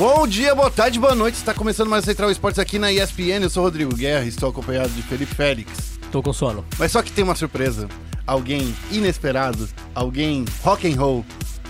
Bom dia, boa tarde, boa noite. Está começando mais Central Esportes aqui na ESPN. Eu sou Rodrigo Guerra e estou acompanhado de Felipe Félix. Tô com sono. Mas só que tem uma surpresa. Alguém inesperado, alguém rock and roll.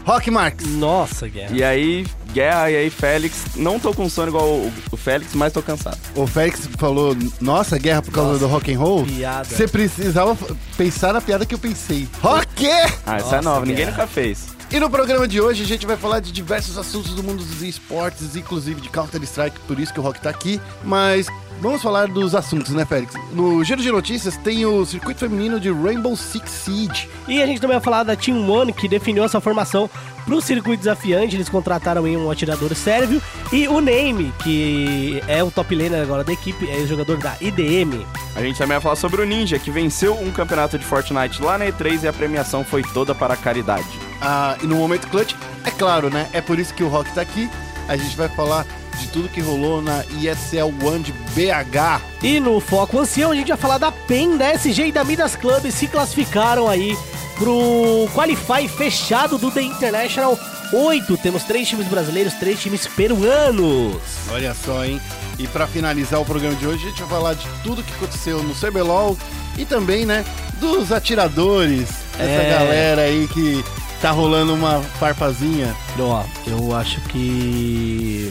Rock Marx. Nossa, Guerra. E aí, Guerra, e aí, Félix. Não tô com sono igual o, o Félix, mas tô cansado. O Félix falou, nossa, guerra por causa Nossa, do rock and roll. piada. Você precisava pensar na piada que eu pensei. Rock! Ah, essa é Nossa, nova, ninguém Guerra. nunca fez. E no programa de hoje a gente vai falar de diversos assuntos do mundo dos esportes, inclusive de Counter-Strike, por isso que o Rock tá aqui. Mas vamos falar dos assuntos, né, Félix? No Giro de Notícias tem o circuito feminino de Rainbow Six Siege. E a gente também vai falar da Team One, que definiu essa formação pro circuito desafiante. Eles contrataram aí um atirador sérvio. E o Name, que é o top laner agora da equipe, é o jogador da IDM. A gente também vai falar sobre o Ninja, que venceu um campeonato de Fortnite lá na E3 e a premiação foi toda para a caridade. Ah, e no momento clutch, é claro, né? É por isso que o Rock tá aqui. A gente vai falar de tudo que rolou na ESL One de BH. E no Foco Ancião, a gente vai falar da PEN, da SG e da Midas Club. Se classificaram aí pro Qualify fechado do The International 8. Temos três times brasileiros, três times peruanos. Olha só, hein? E pra finalizar o programa de hoje, a gente vai falar de tudo que aconteceu no CBLOL e também, né, dos atiradores, essa É. galera aí que tá rolando uma farpazinha. Ó, eu acho que.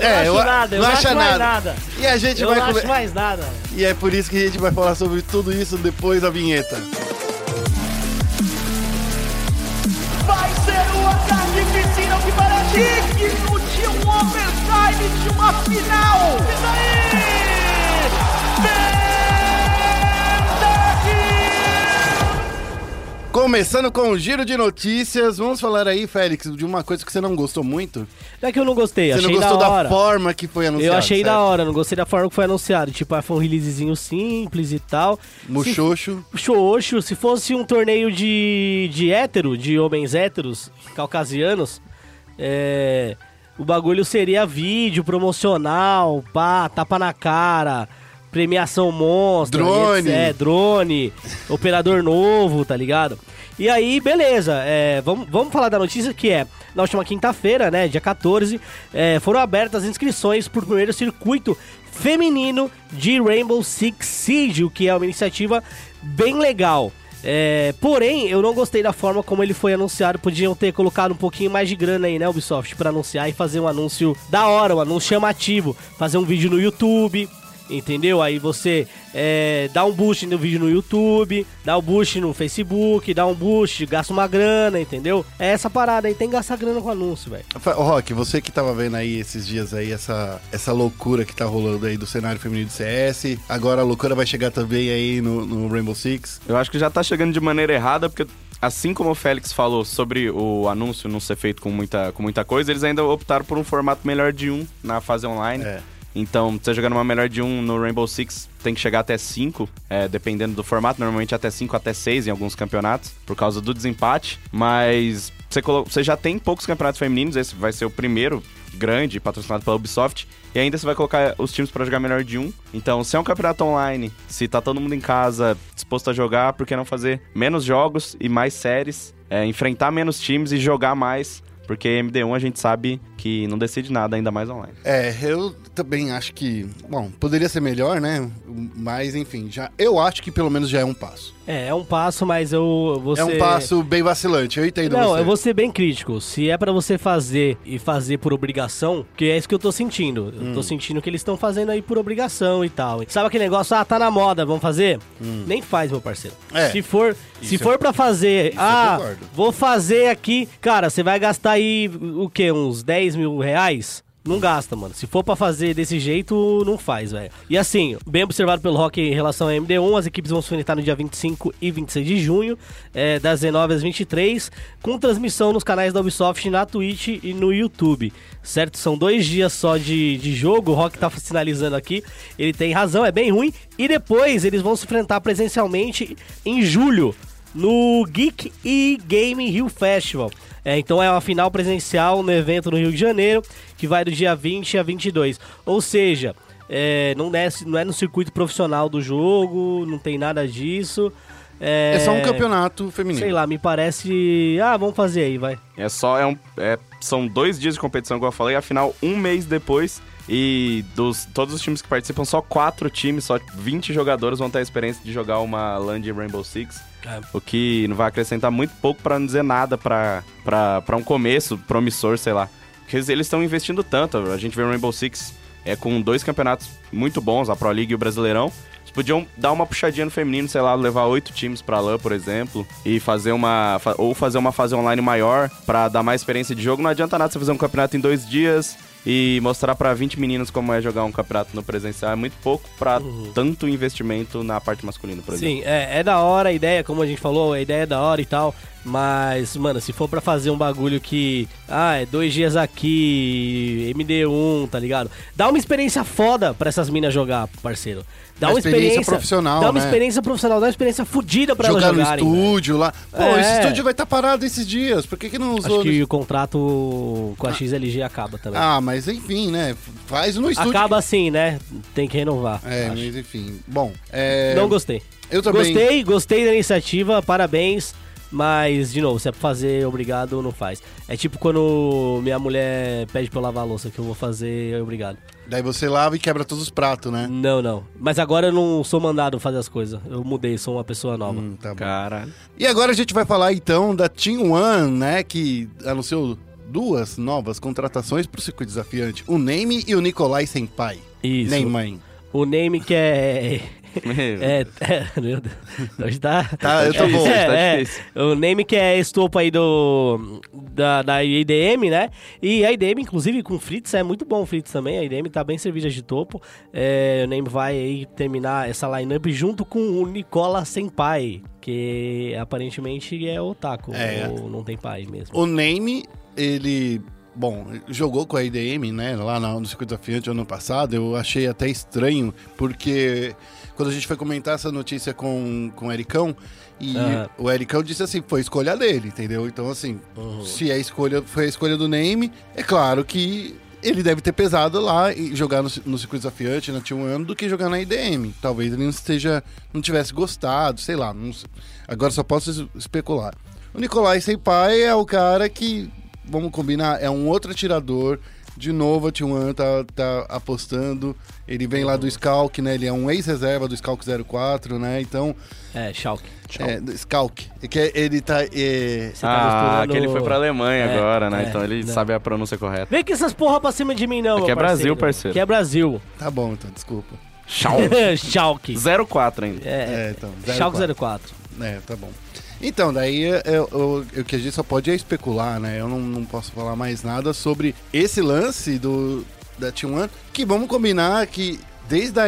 Eu É, não eu acho a- nada, eu não acho mais nada. nada. E a gente Eu vai não come- acho mais nada. E é por isso que a gente vai falar sobre tudo isso depois da vinheta. Vai ser uma carnificina que parece digno de um overtime de uma final. E daí? Começando com o giro de notícias, vamos falar aí, Félix, de uma coisa que você não gostou muito. Não é que eu não gostei, Você achei não gostou da da, hora. forma que foi anunciado. eu achei certo? da hora, não gostei da forma que foi anunciado. Tipo, ah, foi um releasezinho simples e tal. Muxoxo. Xoxo, se fosse um torneio de, de hétero, de homens héteros, caucasianos, é, o bagulho seria vídeo promocional, pá, tapa na cara, premiação monstro, Drone. É, drone, operador novo, tá ligado? E aí, beleza, é, vamos, vamos falar da notícia que é, na última quinta-feira, né, dia 14, é, foram abertas as inscrições pro primeiro circuito feminino de Rainbow Six Siege, o que é uma iniciativa bem legal. É, porém, eu não gostei da forma como ele foi anunciado. Podiam ter colocado um pouquinho mais de grana aí, né, Ubisoft, pra anunciar e fazer um anúncio da hora, um anúncio chamativo. Fazer um vídeo no YouTube, entendeu? Aí você é, dá um boost no vídeo no YouTube, dá um boost no Facebook, dá um boost, gasta uma grana, entendeu? É essa parada aí, tem que gastar grana com anúncio, velho. Rock, você que tava vendo aí esses dias aí, essa, essa loucura que tá rolando aí do cenário feminino de CS, agora a loucura vai chegar também aí no, no Rainbow Six. Eu acho que já tá chegando de maneira errada, porque assim como o Félix falou sobre o anúncio não ser feito com muita, com muita coisa, eles ainda optaram por um formato melhor de um na fase online. É. Então, você jogando uma melhor de um no Rainbow Six, tem que chegar até 5, dependendo do formato, normalmente até 5 até 6 em alguns campeonatos, por causa do desempate. Mas você, você já tem poucos campeonatos femininos, esse vai ser o primeiro grande, patrocinado pela Ubisoft. E ainda você vai colocar os times pra jogar melhor de um. Então, se é um campeonato online, se tá todo mundo em casa disposto a jogar, por que não fazer menos jogos e mais séries? É, enfrentar menos times e jogar mais. Porque MD1 a gente sabe que não decide nada, ainda mais online. É, eu também acho que, bom, poderia ser melhor, né? Mas enfim, já eu acho que pelo menos já é um passo. É, é um passo, mas eu vou É um passo bem vacilante, eu entendo Não, você. eu vou ser bem crítico. Se é pra você fazer e fazer por obrigação, que é isso que eu tô sentindo. Eu Hum. tô sentindo que eles estão fazendo aí por obrigação e tal. Sabe aquele negócio, ah, tá na moda, vamos fazer? Nem faz, meu parceiro. Hum. É, se for, se isso for pra fazer, eu ah, vou fazer aqui, cara, você vai gastar aí o quê? Uns 10 mil reais? Não gasta, mano. Se for pra fazer desse jeito, não faz, velho. E assim, bem observado pelo Rock em relação à MD1, as equipes vão se enfrentar no dia 25 e 26 de junho, é, das 19 às 23, com transmissão nos canais da Ubisoft na Twitch e no YouTube. Certo? São dois dias só de, de jogo, o Rock tá sinalizando aqui. Ele tem razão, é bem ruim. E depois eles vão se enfrentar presencialmente em julho, no Geek e Game Rio Festival. É, então é uma final presencial no evento no Rio de Janeiro, que vai do dia 20 a 22. Ou seja, é, não, é, não é no circuito profissional do jogo, não tem nada disso. É, É só um campeonato feminino. Sei lá, me parece. Ah, vamos fazer aí, vai. É só, é um, é- são dois dias de competição, como eu falei, afinal, um mês depois. E dos todos os times que participam, só quatro times, só 20 jogadores vão ter a experiência de jogar uma LAN de Rainbow Six. É. O que não vai acrescentar muito pouco pra não dizer nada pra um começo promissor, sei lá. Porque eles- estão investindo tanto. A gente vê o Rainbow Six é, com dois campeonatos muito bons, a Pro League e o Brasileirão. Eles podiam dar uma puxadinha no feminino, sei lá, levar oito times pra LAN, por exemplo, e fazer uma. ou fazer uma fase online maior pra dar mais experiência de jogo. Não adianta nada você fazer um campeonato em dois dias e mostrar pra 20 meninos como é jogar um campeonato no presencial. É muito pouco pra tanto investimento na parte masculina, por exemplo. Sim, é, é da hora a ideia, como a gente falou, a ideia é da hora e tal. Mas, mano, se for pra fazer um bagulho que. Ah, é dois dias aqui, MD1, tá ligado? Dá uma experiência foda pra essas minas jogar, parceiro. Dá Uma uma, experiência experiência, profissional, Dá uma né? experiência profissional, dá uma experiência fodida pra Jogar elas no jogarem. velho. estúdio lá. Pô, É. esse estúdio vai estar parado esses dias. Por que, que não usou? Acho que o contrato com a XLG acaba também. Ah, mas enfim, né? Faz no estúdio. acaba assim, né? Tem que renovar. É, acho. mas enfim. Bom, é... Não gostei. eu também. Gostei, gostei da iniciativa, parabéns. Mas, de novo, se é pra fazer obrigado, não faz. É tipo quando minha mulher pede pra eu lavar a louça, que eu vou fazer obrigado. Daí você lava e quebra todos os pratos, né? Não, não. Mas agora eu não sou mandado fazer as coisas. Eu mudei, sou uma pessoa nova. Hum, tá bom. Caralho. E agora a gente vai falar então da Team One, né? Que anunciou duas novas contratações pro circuito desafiante: o Name e o Nikolai Senpai. Isso. Nem mãe. O name que é. Meu. É, é, meu Deus. Hoje tá. Tá, eu tô bom. difícil, É, tá é. difícil. O name que é estopo aí do. Da, da IDM, né? E a IDM, inclusive, com Fritz, é muito bom o Fritz também. A IDM tá bem servida de topo. É, o name vai aí terminar essa lineup junto com o Nicola Senpai, que aparentemente é otaku. É. Ou não tem pai mesmo. O Name, ele. Bom, jogou com a IDM, né? Lá no, circuito desafiante ano passado. Eu achei até estranho, porque quando a gente foi comentar essa notícia com, com o Ericão, e o Ericão disse assim: foi escolha dele, entendeu? Então, assim, Uhum. se a escolha foi a escolha do Name, é claro que ele deve ter pesado lá e jogar no, no circuito desafiante na T1 do que jogar na IDM. Talvez ele não esteja, não tivesse gostado, sei lá. não. Agora só posso es- especular. O Nikolai Senpai é o cara que, vamos combinar, é um outro atirador. De novo, a T1 tá, tá apostando. Ele vem lá do Skalk, né? Ele é um ex-reserva do Skalk 04, né? Então, É, Schalke. é, Skalk. É que ele tá. é, Você tá Ah, que ele foi pra Alemanha É, agora, né? é, então ele não. sabe a pronúncia correta. Vem com essas porra pra cima de mim, não. Meu é Brasil, parceiro. Que é Brasil. Tá bom, então, desculpa. Schalke. 04 ainda. É, É, então. Schalke 04. 04. É, tá bom. Então, daí o que a gente só pode é especular, né? Eu não, não posso falar mais nada sobre esse lance do, da T1, que vamos combinar que desde a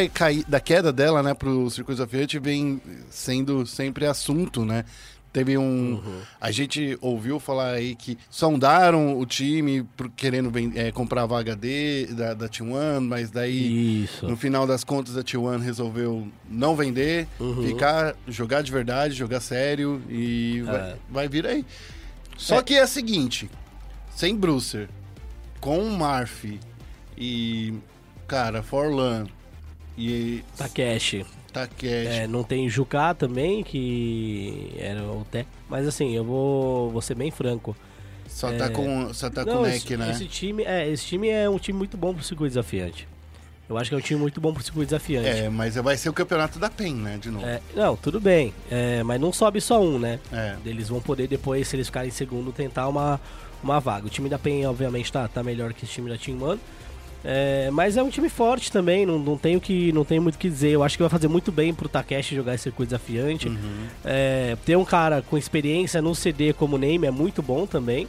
da queda dela, né, pro circuito desafiante, vem sendo sempre assunto, né? Teve um. A gente ouviu falar aí que sondaram o time querendo é, comprar a vaga de, da, da T1, mas daí Isso. no final das contas, a T1 resolveu não vender, Uhum. ficar, jogar de verdade, jogar sério e vai, É. vai vir aí. Só que é o seguinte: sem Brucer, com o Marf e, cara, Forlan e Takeshi. Takeshi. É, não tem Juká também, que era o Té. Mas assim, eu vou, vou ser bem franco. Só tá com, só tá com o Não, Neck, esse, né? esse time, é, esse time é um time muito bom pro circuito desafiante. Eu acho que é um time muito bom pro circuito desafiante. É, mas vai ser o campeonato da PEN, né? De novo. É, não, tudo bem. É, mas não sobe só um, né? É. Eles vão poder depois, se eles ficarem em segundo, tentar uma, uma vaga. O time da PEN, obviamente, tá, tá melhor que esse time da Team One. É, mas é um time forte também, não, não, tenho que, não tenho muito o que dizer. Eu acho que vai fazer muito bem pro Takeshi jogar esse circuito desafiante. Uhum. É, ter um cara com experiência no CD como Name é muito bom também.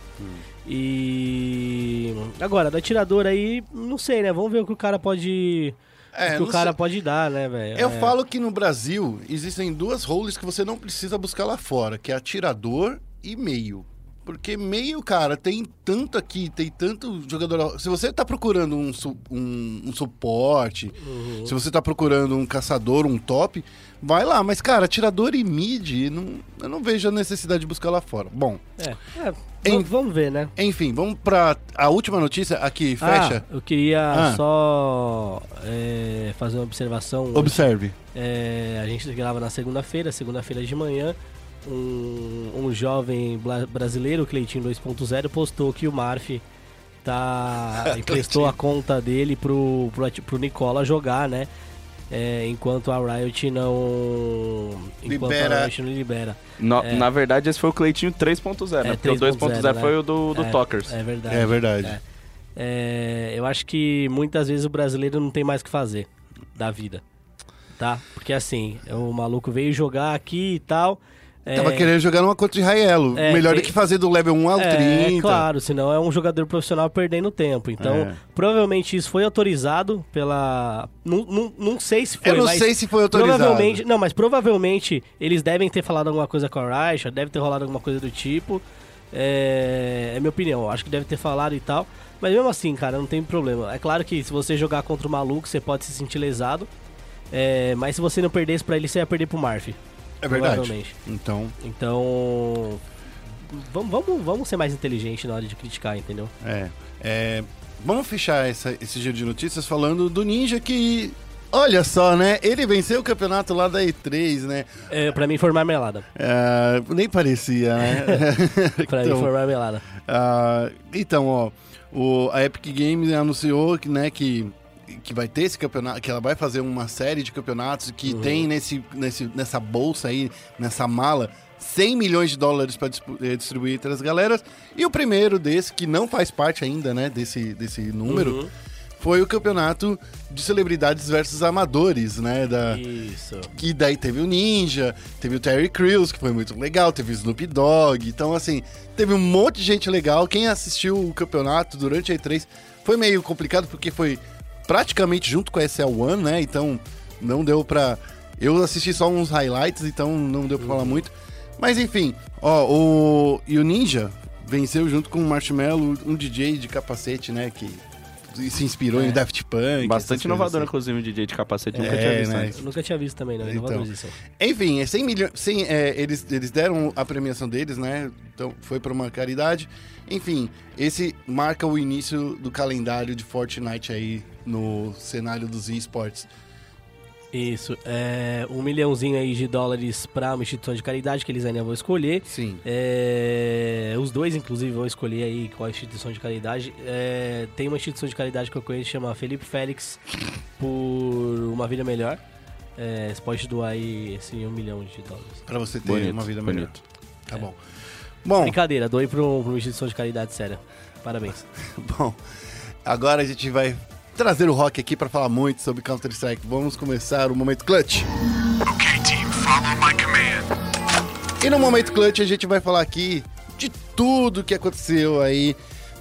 E agora, da tirador aí, não sei, né? Vamos ver o que o cara pode. É, o que o cara sei. pode dar, né, velho? Eu É. falo que no Brasil existem duas roles que você não precisa buscar lá fora, que é atirador e meio. Porque meio, cara, tem tanto aqui, tem tanto jogador. Se você tá procurando um, su- um, um suporte, Uhum. se você tá procurando um caçador, um top, vai lá. Mas, cara, atirador e mid, não, eu não vejo a necessidade de buscar lá fora. Bom, É, é, Em- Vamos ver, né? Enfim, vamos pra a última notícia aqui, fecha. Ah, eu queria Ah. só é, fazer uma observação. hoje. Observe. É, a gente grava na segunda-feira, segunda-feira de manhã. Um, um jovem bla- brasileiro, Cleitinho 2.0, postou que o Marf tá emprestou a conta dele pro, pro, pro Nicola jogar, né? É, enquanto a Riot não. Enquanto Libera. a Riot não libera. No- É. Na verdade, esse foi o Cleitinho 3.0, né? É, Porque o 2.0 3.0, foi né? o do, do é, Talkers. É verdade. É verdade. É. É, eu acho que muitas vezes o brasileiro não tem mais o que fazer da vida. Tá? Porque assim, o maluco veio jogar aqui e tal. É, Tava querendo jogar numa contra de Raelo. É, Melhor tem- do que fazer do level 1 ao é, 30. claro, senão é um jogador profissional perdendo tempo. Então, É. provavelmente isso foi autorizado pela. Não, não, não sei se foi. Eu não sei se foi autorizado. Provavelmente. Não, mas provavelmente eles devem ter falado alguma coisa com a Raisha, deve ter rolado alguma coisa do tipo. É, é minha opinião, acho que deve ter falado e tal. Mas mesmo assim, cara, não tem problema. É claro que se você jogar contra o maluco, você pode se sentir lesado. É, mas se você não perdesse pra ele, você ia perder pro Marf. É verdade. Então, Então. Vamos, vamos, vamos ser mais inteligente na hora de criticar, entendeu? é. é, vamos fechar essa- esse giro de notícias falando do Ninja que. Olha só, né? Ele venceu o campeonato lá da E3, né? É, pra mim foi marmelada. É, nem parecia, né? Pra Então, mim foi marmelada. Ah, então, ó, o, a Epic Games anunciou que, né, que, que vai ter esse campeonato, que ela vai fazer uma série de campeonatos que tem nesse, nesse, nessa bolsa aí, nessa mala, 100 milhões de dólares para distribuir entre as galeras. E o primeiro desse, que não faz parte ainda, né, desse, desse número, Uhum. foi o campeonato de celebridades versus amadores, né, da... Isso. Que daí teve o Ninja, teve o Terry Crews, que foi muito legal, teve o Snoop Dogg. Então, assim, teve um monte de gente legal. Quem assistiu o campeonato durante a E3 foi meio complicado porque foi praticamente junto com a SL1, né? Então, não deu pra. Eu assisti só uns highlights, então não deu pra falar muito. Mas enfim, ó, o. E o Ninja venceu junto com o Marshmallow, um DJ de capacete, né? Que se inspirou É. em Daft Punk. Bastante inovador, assim. inclusive, o DJ de capacete. Nunca É, tinha visto né? Eu nunca tinha visto também, não. Então. Inovadorzíssimo. Enfim, é 100 milhões. 100, é, eles, eles deram a premiação deles, né? Então foi para uma caridade. Enfim, esse marca o início do calendário de Fortnite aí no cenário dos esportes. Isso. É, um milhãozinho aí de dólares pra uma instituição de caridade que eles ainda vão escolher. Sim. É, os dois, inclusive, vão escolher aí qual instituição de caridade. É, tem uma instituição de caridade que eu conheço que chama Felipe Félix por uma vida melhor. É, você pode doar aí assim, um milhão de dólares. Para você ter Bonito, uma vida melhor. bonito. Tá bom. Bom, Brincadeira, doe pra, um- pra uma instituição de caridade séria. Parabéns. bom. Agora a gente vai trazer o Rock aqui para falar muito sobre Counter-Strike. Vamos começar o Momento Clutch. Okay, team, follow my command. E no Momento Clutch a gente vai falar aqui de tudo que aconteceu aí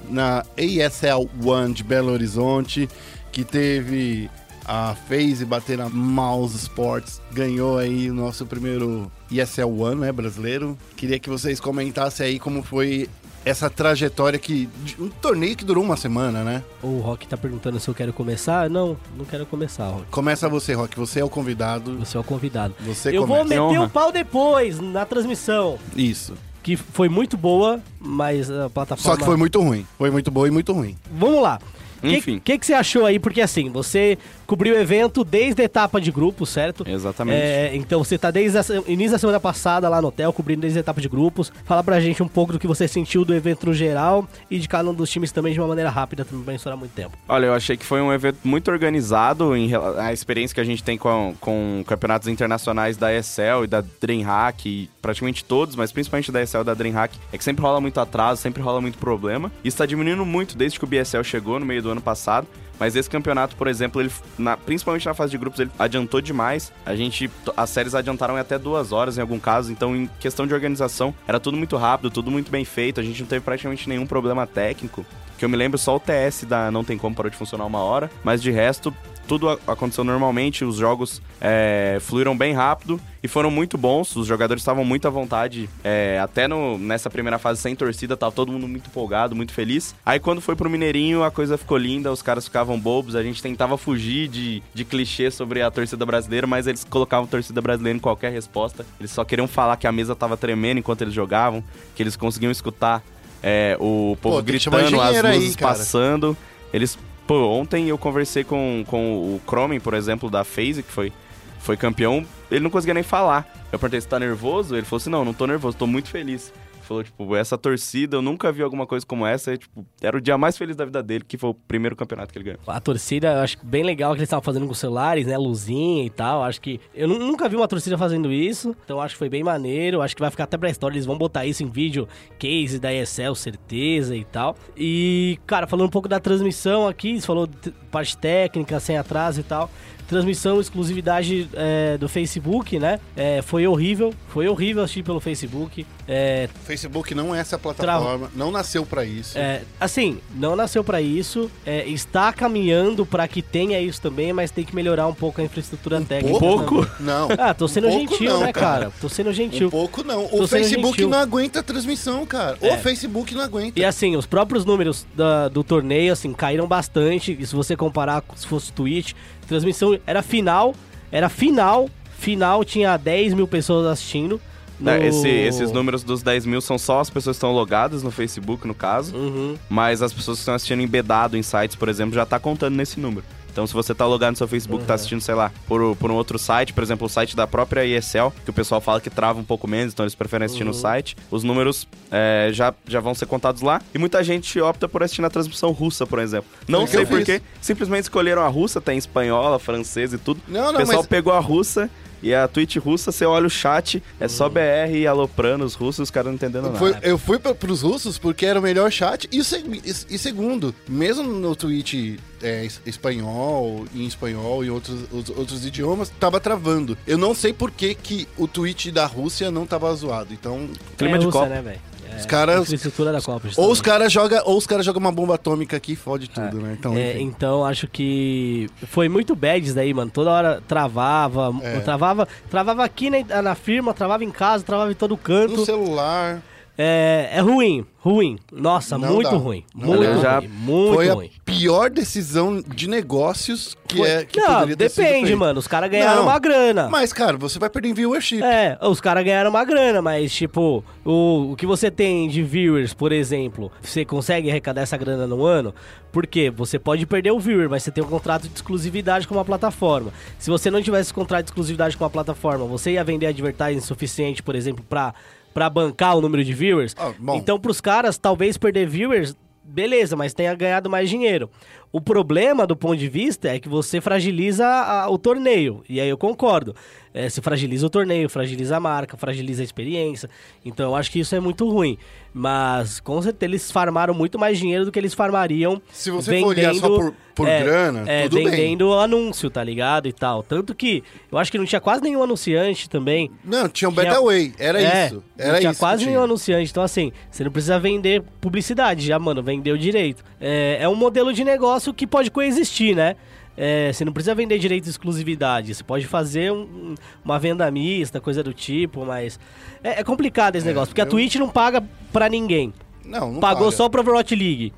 na ASL One de Belo Horizonte, que teve a FaZe bater na Mouse Sports, ganhou aí o nosso primeiro ESL One, né, brasileiro. Queria que vocês comentassem aí como foi essa trajetória que um torneio que durou uma semana, né? O Rock tá perguntando se eu quero começar. Não, não quero começar, Rock. Começa você, Rock, você é o convidado. Você é o convidado. Você eu vou começa. meter honra. o pau depois, na transmissão. Isso. Que foi muito boa, mas a plataforma. Só que foi muito ruim. Foi muito boa e muito ruim. Vamos lá. O que, Enfim. que, que você achou aí? Porque assim, você cobriu o evento desde a etapa de grupo, certo? Exatamente. É, então você tá desde o início da semana passada lá no hotel, cobrindo desde a etapa de grupos. Fala pra gente um pouco do que você sentiu do evento no geral e de cada um dos times também de uma maneira rápida, também pra estourar muito tempo. Olha, eu achei que foi um evento muito organizado em a experiência que a gente tem com, com campeonatos internacionais da ESL e da DreamHack, e praticamente todos, mas principalmente da ESL e da DreamHack, é que sempre rola muito atraso, sempre rola muito problema. Isso tá diminuindo muito desde que o BSL chegou no meio do ano passado. Mas esse campeonato, por exemplo, ele, na- principalmente na fase de grupos, ele adiantou demais. A gente, as séries adiantaram em até duas horas em algum caso. Então, em questão de organização, era tudo muito rápido, tudo muito bem feito. A gente não teve praticamente nenhum problema técnico. Que eu me lembro só o TS da Não Tem Como parou de funcionar uma hora. Mas de resto, tudo aconteceu normalmente. Os jogos é, fluíram bem rápido e foram muito bons. Os jogadores estavam muito à vontade. é, até no, nessa primeira fase sem torcida, tava todo mundo muito empolgado, muito feliz. Aí quando foi pro Mineirinho, a coisa ficou linda, os caras ficavam bobos. A gente tentava fugir de, de clichê sobre a torcida brasileira, mas eles colocavam torcida brasileira em qualquer resposta. Eles só queriam falar que a mesa tava tremendo enquanto eles jogavam, que eles conseguiam escutar é, o povo Pô, gritando, as aí, luzes cara. passando. Eles. Pô, ontem eu conversei com, com o Cromen, por exemplo, da FaZe, que foi, foi campeão. Ele não conseguia nem falar. Eu perguntei se tá nervoso. Ele falou assim: não, não tô nervoso, tô muito feliz. Falou, tipo, essa torcida, eu nunca vi alguma coisa como essa. E, tipo, era o dia mais feliz da vida dele, que foi o primeiro campeonato que ele ganhou. A torcida, eu acho bem legal que eles estavam fazendo com os celulares, né? Luzinha e tal. Acho que. Eu nu- nunca vi uma torcida fazendo isso. Então acho que foi bem maneiro. Acho que vai ficar até pra história. Eles vão botar isso em vídeo, case da ESL, certeza e tal. E, cara, falando um pouco da transmissão aqui, você falou parte técnica, sem atraso e tal. Transmissão, exclusividade é, do Facebook, né? É, foi horrível. Foi horrível assistir pelo Facebook. É, Facebook não é essa plataforma, não nasceu pra isso. é, assim, não nasceu pra isso, é, está caminhando pra que tenha isso também, mas tem que melhorar um pouco a infraestrutura técnica. pouco? também. Não. Ah, tô sendo Um gentil, não, né, cara? Tô sendo gentil. Um pouco não. O Facebook gentil. não aguenta a transmissão, cara. É. O Facebook não aguenta. E assim, os próprios números da- do torneio, assim, caíram bastante. E se você comparar com se fosse Twitch, transmissão era final, era final, final tinha 10 mil pessoas assistindo. no- É, esse- esses números dos 10 mil são só as pessoas que estão logadas no Facebook, no caso. Uhum. Mas as pessoas que estão assistindo embedado em sites, por exemplo, já tá contando nesse número. Então, se você tá logado no seu Facebook, tá assistindo, sei lá, por, por um outro site, por exemplo, o site da própria ESL, que o pessoal fala que trava um pouco menos, então eles preferem assistir no site, os números é, já, já vão ser contados lá. E muita gente opta por assistir na transmissão russa, por exemplo. Não Foi o que sei porquê, simplesmente escolheram a russa, tem espanhola, francesa e tudo. Não, o não, pessoal mas- pegou a russa. E a Twitch russa, você olha o chat, é só BR e aloprando os russos, os caras não entendendo nada. Foi- eu fui pra, pros russos porque era o melhor chat. E, e- e segundo, mesmo no Twitch é, es- espanhol, em espanhol e outros, os- outros idiomas, tava travando. Eu não sei por que, que o Twitch da Rússia não tava zoado. Então, Clima é de Rússia, Copa. né, velho? É, Os caras- Infraestrutura da Copa. ou os justamente. caras jogam ou os cara joga uma bomba atômica aqui e fode tudo, né? Então, É, então acho que foi muito bad isso daí, mano. Toda hora travava, É. travava, travava aqui na, na firma, travava em casa, travava em todo canto. no celular. É, é ruim, ruim. Nossa, Não muito dá. ruim. Não muito dá. Já ruim. Muito Foi ruim. a pior decisão de negócios que Foi- é que não, poderia ter sido depende, feita. mano. Os caras ganharam Não, uma grana. Mas, cara, você vai perder em viewership. É, os caras ganharam uma grana, mas, tipo, o, o que você tem de viewers, por exemplo, você consegue arrecadar essa grana no ano? Porque você pode perder o viewer, mas você tem um contrato de exclusividade com uma plataforma. Se você não tivesse esse contrato de exclusividade com uma plataforma, você ia vender advertising suficiente, por exemplo, pra, pra bancar o número de viewers? Ah. Então, pros caras, talvez perder viewers, beleza, mas tenha ganhado mais dinheiro. O problema, do ponto de vista, é que você fragiliza a- o torneio. E aí eu concordo. É, se fragiliza o torneio, fragiliza a marca, fragiliza a experiência. Então eu acho que isso é muito ruim. Mas com certeza eles farmaram muito mais dinheiro do que eles farmariam Se você for olhar só por- por grana, é, tudo bem. vendendo anúncio, tá ligado? E tal. Tanto que eu acho que não tinha quase nenhum anunciante também. Não, tinha um Tinha- Betaway. Era É, isso. Era não tinha isso. quase que nenhum tinha. anunciante. Então, assim, você não precisa vender publicidade já, mano. Vendeu direito. É, é um modelo de negócio que pode coexistir, né? É, você não precisa vender direito de exclusividade. Você pode fazer um- uma venda mista, coisa do tipo, mas. É, é complicado esse negócio, porque a eu- Twitch não paga pra ninguém. Não, não Pagou paga. só pro Overwatch League.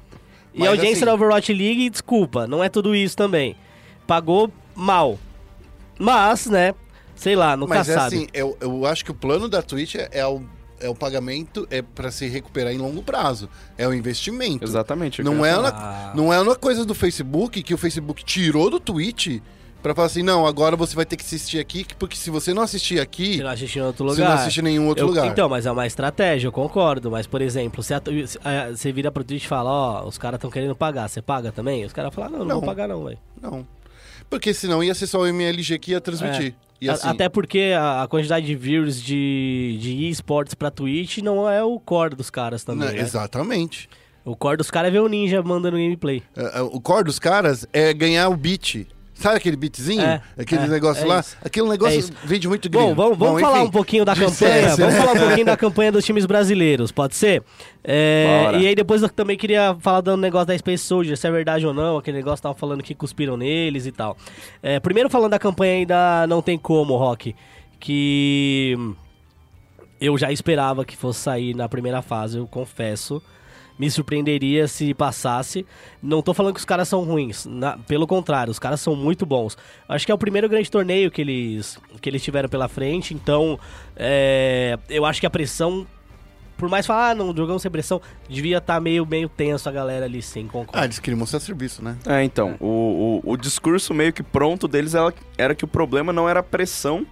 E Mas, a audiência assim- da Overwatch League, desculpa, não é tudo isso também. Pagou mal. Mas, né? Sei lá, nunca Mas é sabe. assim, eu, eu acho que o plano da Twitch é, é o, é o pagamento é para se recuperar em longo prazo. É o investimento. Exatamente. Não é, uma, não é uma coisa do Facebook que o Facebook tirou do Twitch pra falar assim, não, agora você vai ter que assistir aqui, porque se você não assistir aqui, Você não assiste em outro você lugar. não assiste em nenhum outro Eu- lugar. Então, mas é uma estratégia, eu concordo. Mas, por exemplo, se a- se a- você vira pro Twitch e fala, ó, os caras estão querendo pagar, você paga também? Os caras falam, não, não, Não. vou pagar não, velho. Não. Porque senão ia ser só o MLG que ia transmitir. É. Assim, Até porque a, quantidade de viewers de, de esportes pra Twitch não é o core dos caras também, né, né? Exatamente. O core dos caras é ver o Ninja mandando gameplay. É, é, O core dos caras é ganhar o beat. Sabe aquele beatzinho? É, aquele é, negócio é lá? Aquele É negócio isso. vende muito gringo. Bom, vamos, vamos Bom, falar enfim, um pouquinho da campanha. CS, Vamos né? falar um pouquinho da campanha dos times brasileiros, pode ser? É, e aí depois eu também queria falar do negócio da Space Soldier, se é verdade ou não, aquele negócio que tava falando que cuspiram neles e tal. É, primeiro falando da campanha ainda Não Tem Como, Rock, que eu já esperava que fosse sair na primeira fase, eu confesso. Me surpreenderia se passasse. Não tô falando que os caras são ruins. na- pelo contrário, os caras são muito bons. Acho que é o primeiro grande torneio que eles, que eles tiveram pela frente. Então, é, eu acho que a pressão por mais falar, ah, não, jogamos sem pressão, devia estar meio, meio tenso a galera ali, sim, concordo. Ah, eles queriam mostrar serviço, né? É, então, O, o, o discurso meio que pronto deles era, era que o problema não era a pressão,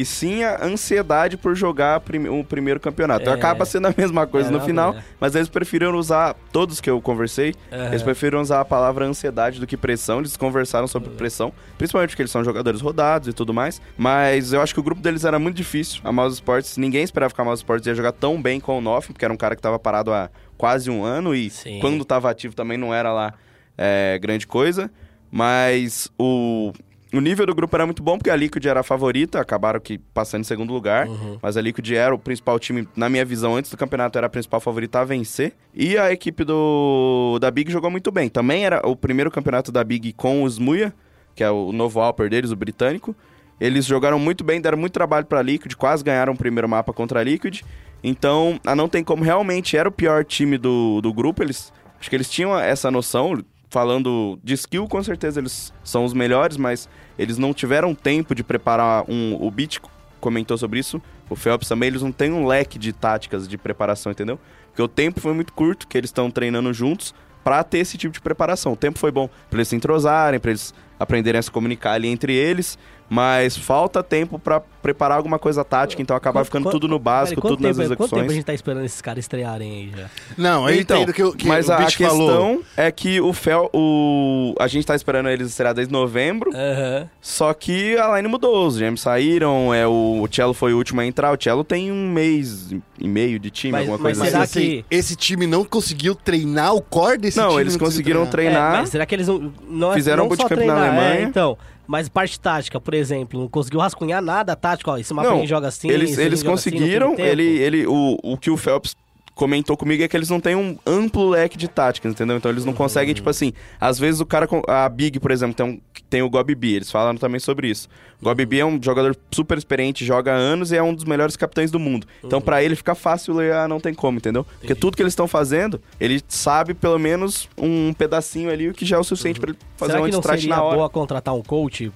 e sim a ansiedade por jogar prim- o primeiro campeonato. É. Acaba sendo a mesma coisa É, no final, é. mas eles preferiram usar, todos que eu conversei, eles preferiram usar a palavra ansiedade do que pressão. Eles conversaram sobre pressão, principalmente porque eles são jogadores rodados e tudo mais. Mas eu acho que o grupo deles era muito difícil. A Mouse Sports, ninguém esperava que a Mouse Sports ia jogar tão bem com o Noff, porque era um cara que tava parado há quase um ano e Sim. quando tava ativo também não era lá é, grande coisa. Mas o, o nível do grupo era muito bom, porque a Liquid era a favorita, acabaram que passando em segundo lugar. Mas a Liquid era o principal time, na minha visão, antes do campeonato, era a principal favorita a vencer. E a equipe do da Big jogou muito bem. Também era o primeiro campeonato da Big com o Smuia, que é o novo Alper deles, o britânico. Eles jogaram muito bem, deram muito trabalho pra Liquid, quase ganharam o primeiro mapa contra a Liquid. Então, a não tem como realmente era o pior time do, do grupo. Eles acho que eles tinham essa noção, falando de skill, com certeza eles são os melhores, mas eles não tiveram tempo de preparar um. O Beat comentou sobre isso, o Phelps também, eles não têm um leque de táticas de preparação, entendeu? Porque o tempo foi muito curto, que eles estão treinando juntos, pra ter esse tipo de preparação. O tempo foi bom pra eles se entrosarem, pra eles aprenderem a se comunicar ali entre eles, mas falta tempo pra preparar alguma coisa tática, então acaba ficando quanto- tudo no básico, tudo nas tempo, Quanto tempo a execuções. gente tá esperando esses caras estrearem aí já? Não, eu Então, entendo que, o- que mas o a, Beach questão falou. é que o Fel, o a gente tá esperando eles estrear desde novembro, Aham. só que a line mudou, os GMs saíram, é o, o Cello foi o último a entrar, o Cello tem um mês e meio de time, Mas- alguma mas coisa Mas assim. será assim, que- esse time não conseguiu treinar o core desse time? Não, eles conseguiram É, treinar. mas será que eles não, não é- Fizeram não um bootcamp na treinar, Alemanha. É, então, mas parte tática, por exemplo, não conseguiu rascunhar nada tático, ó, esse mapa Não, joga assim, eles, eles assim, conseguiram, tempo. ele, ele, o, o que o Phelps comentou comigo é que eles não têm um amplo leque de táticas, entendeu? Então eles não conseguem, tipo assim, às vezes o cara, a Big, por exemplo, tem, um, tem o Gob B, eles falaram também sobre isso. O Gob B é um jogador super experiente, joga há anos e é um dos melhores capitães do mundo. Então pra ele fica fácil ler, ah, não tem como, entendeu? Porque tudo que eles estão fazendo, ele sabe pelo menos um pedacinho ali, o que já é o suficiente pra ele fazer Será um seria na hora. boa contratar um coach?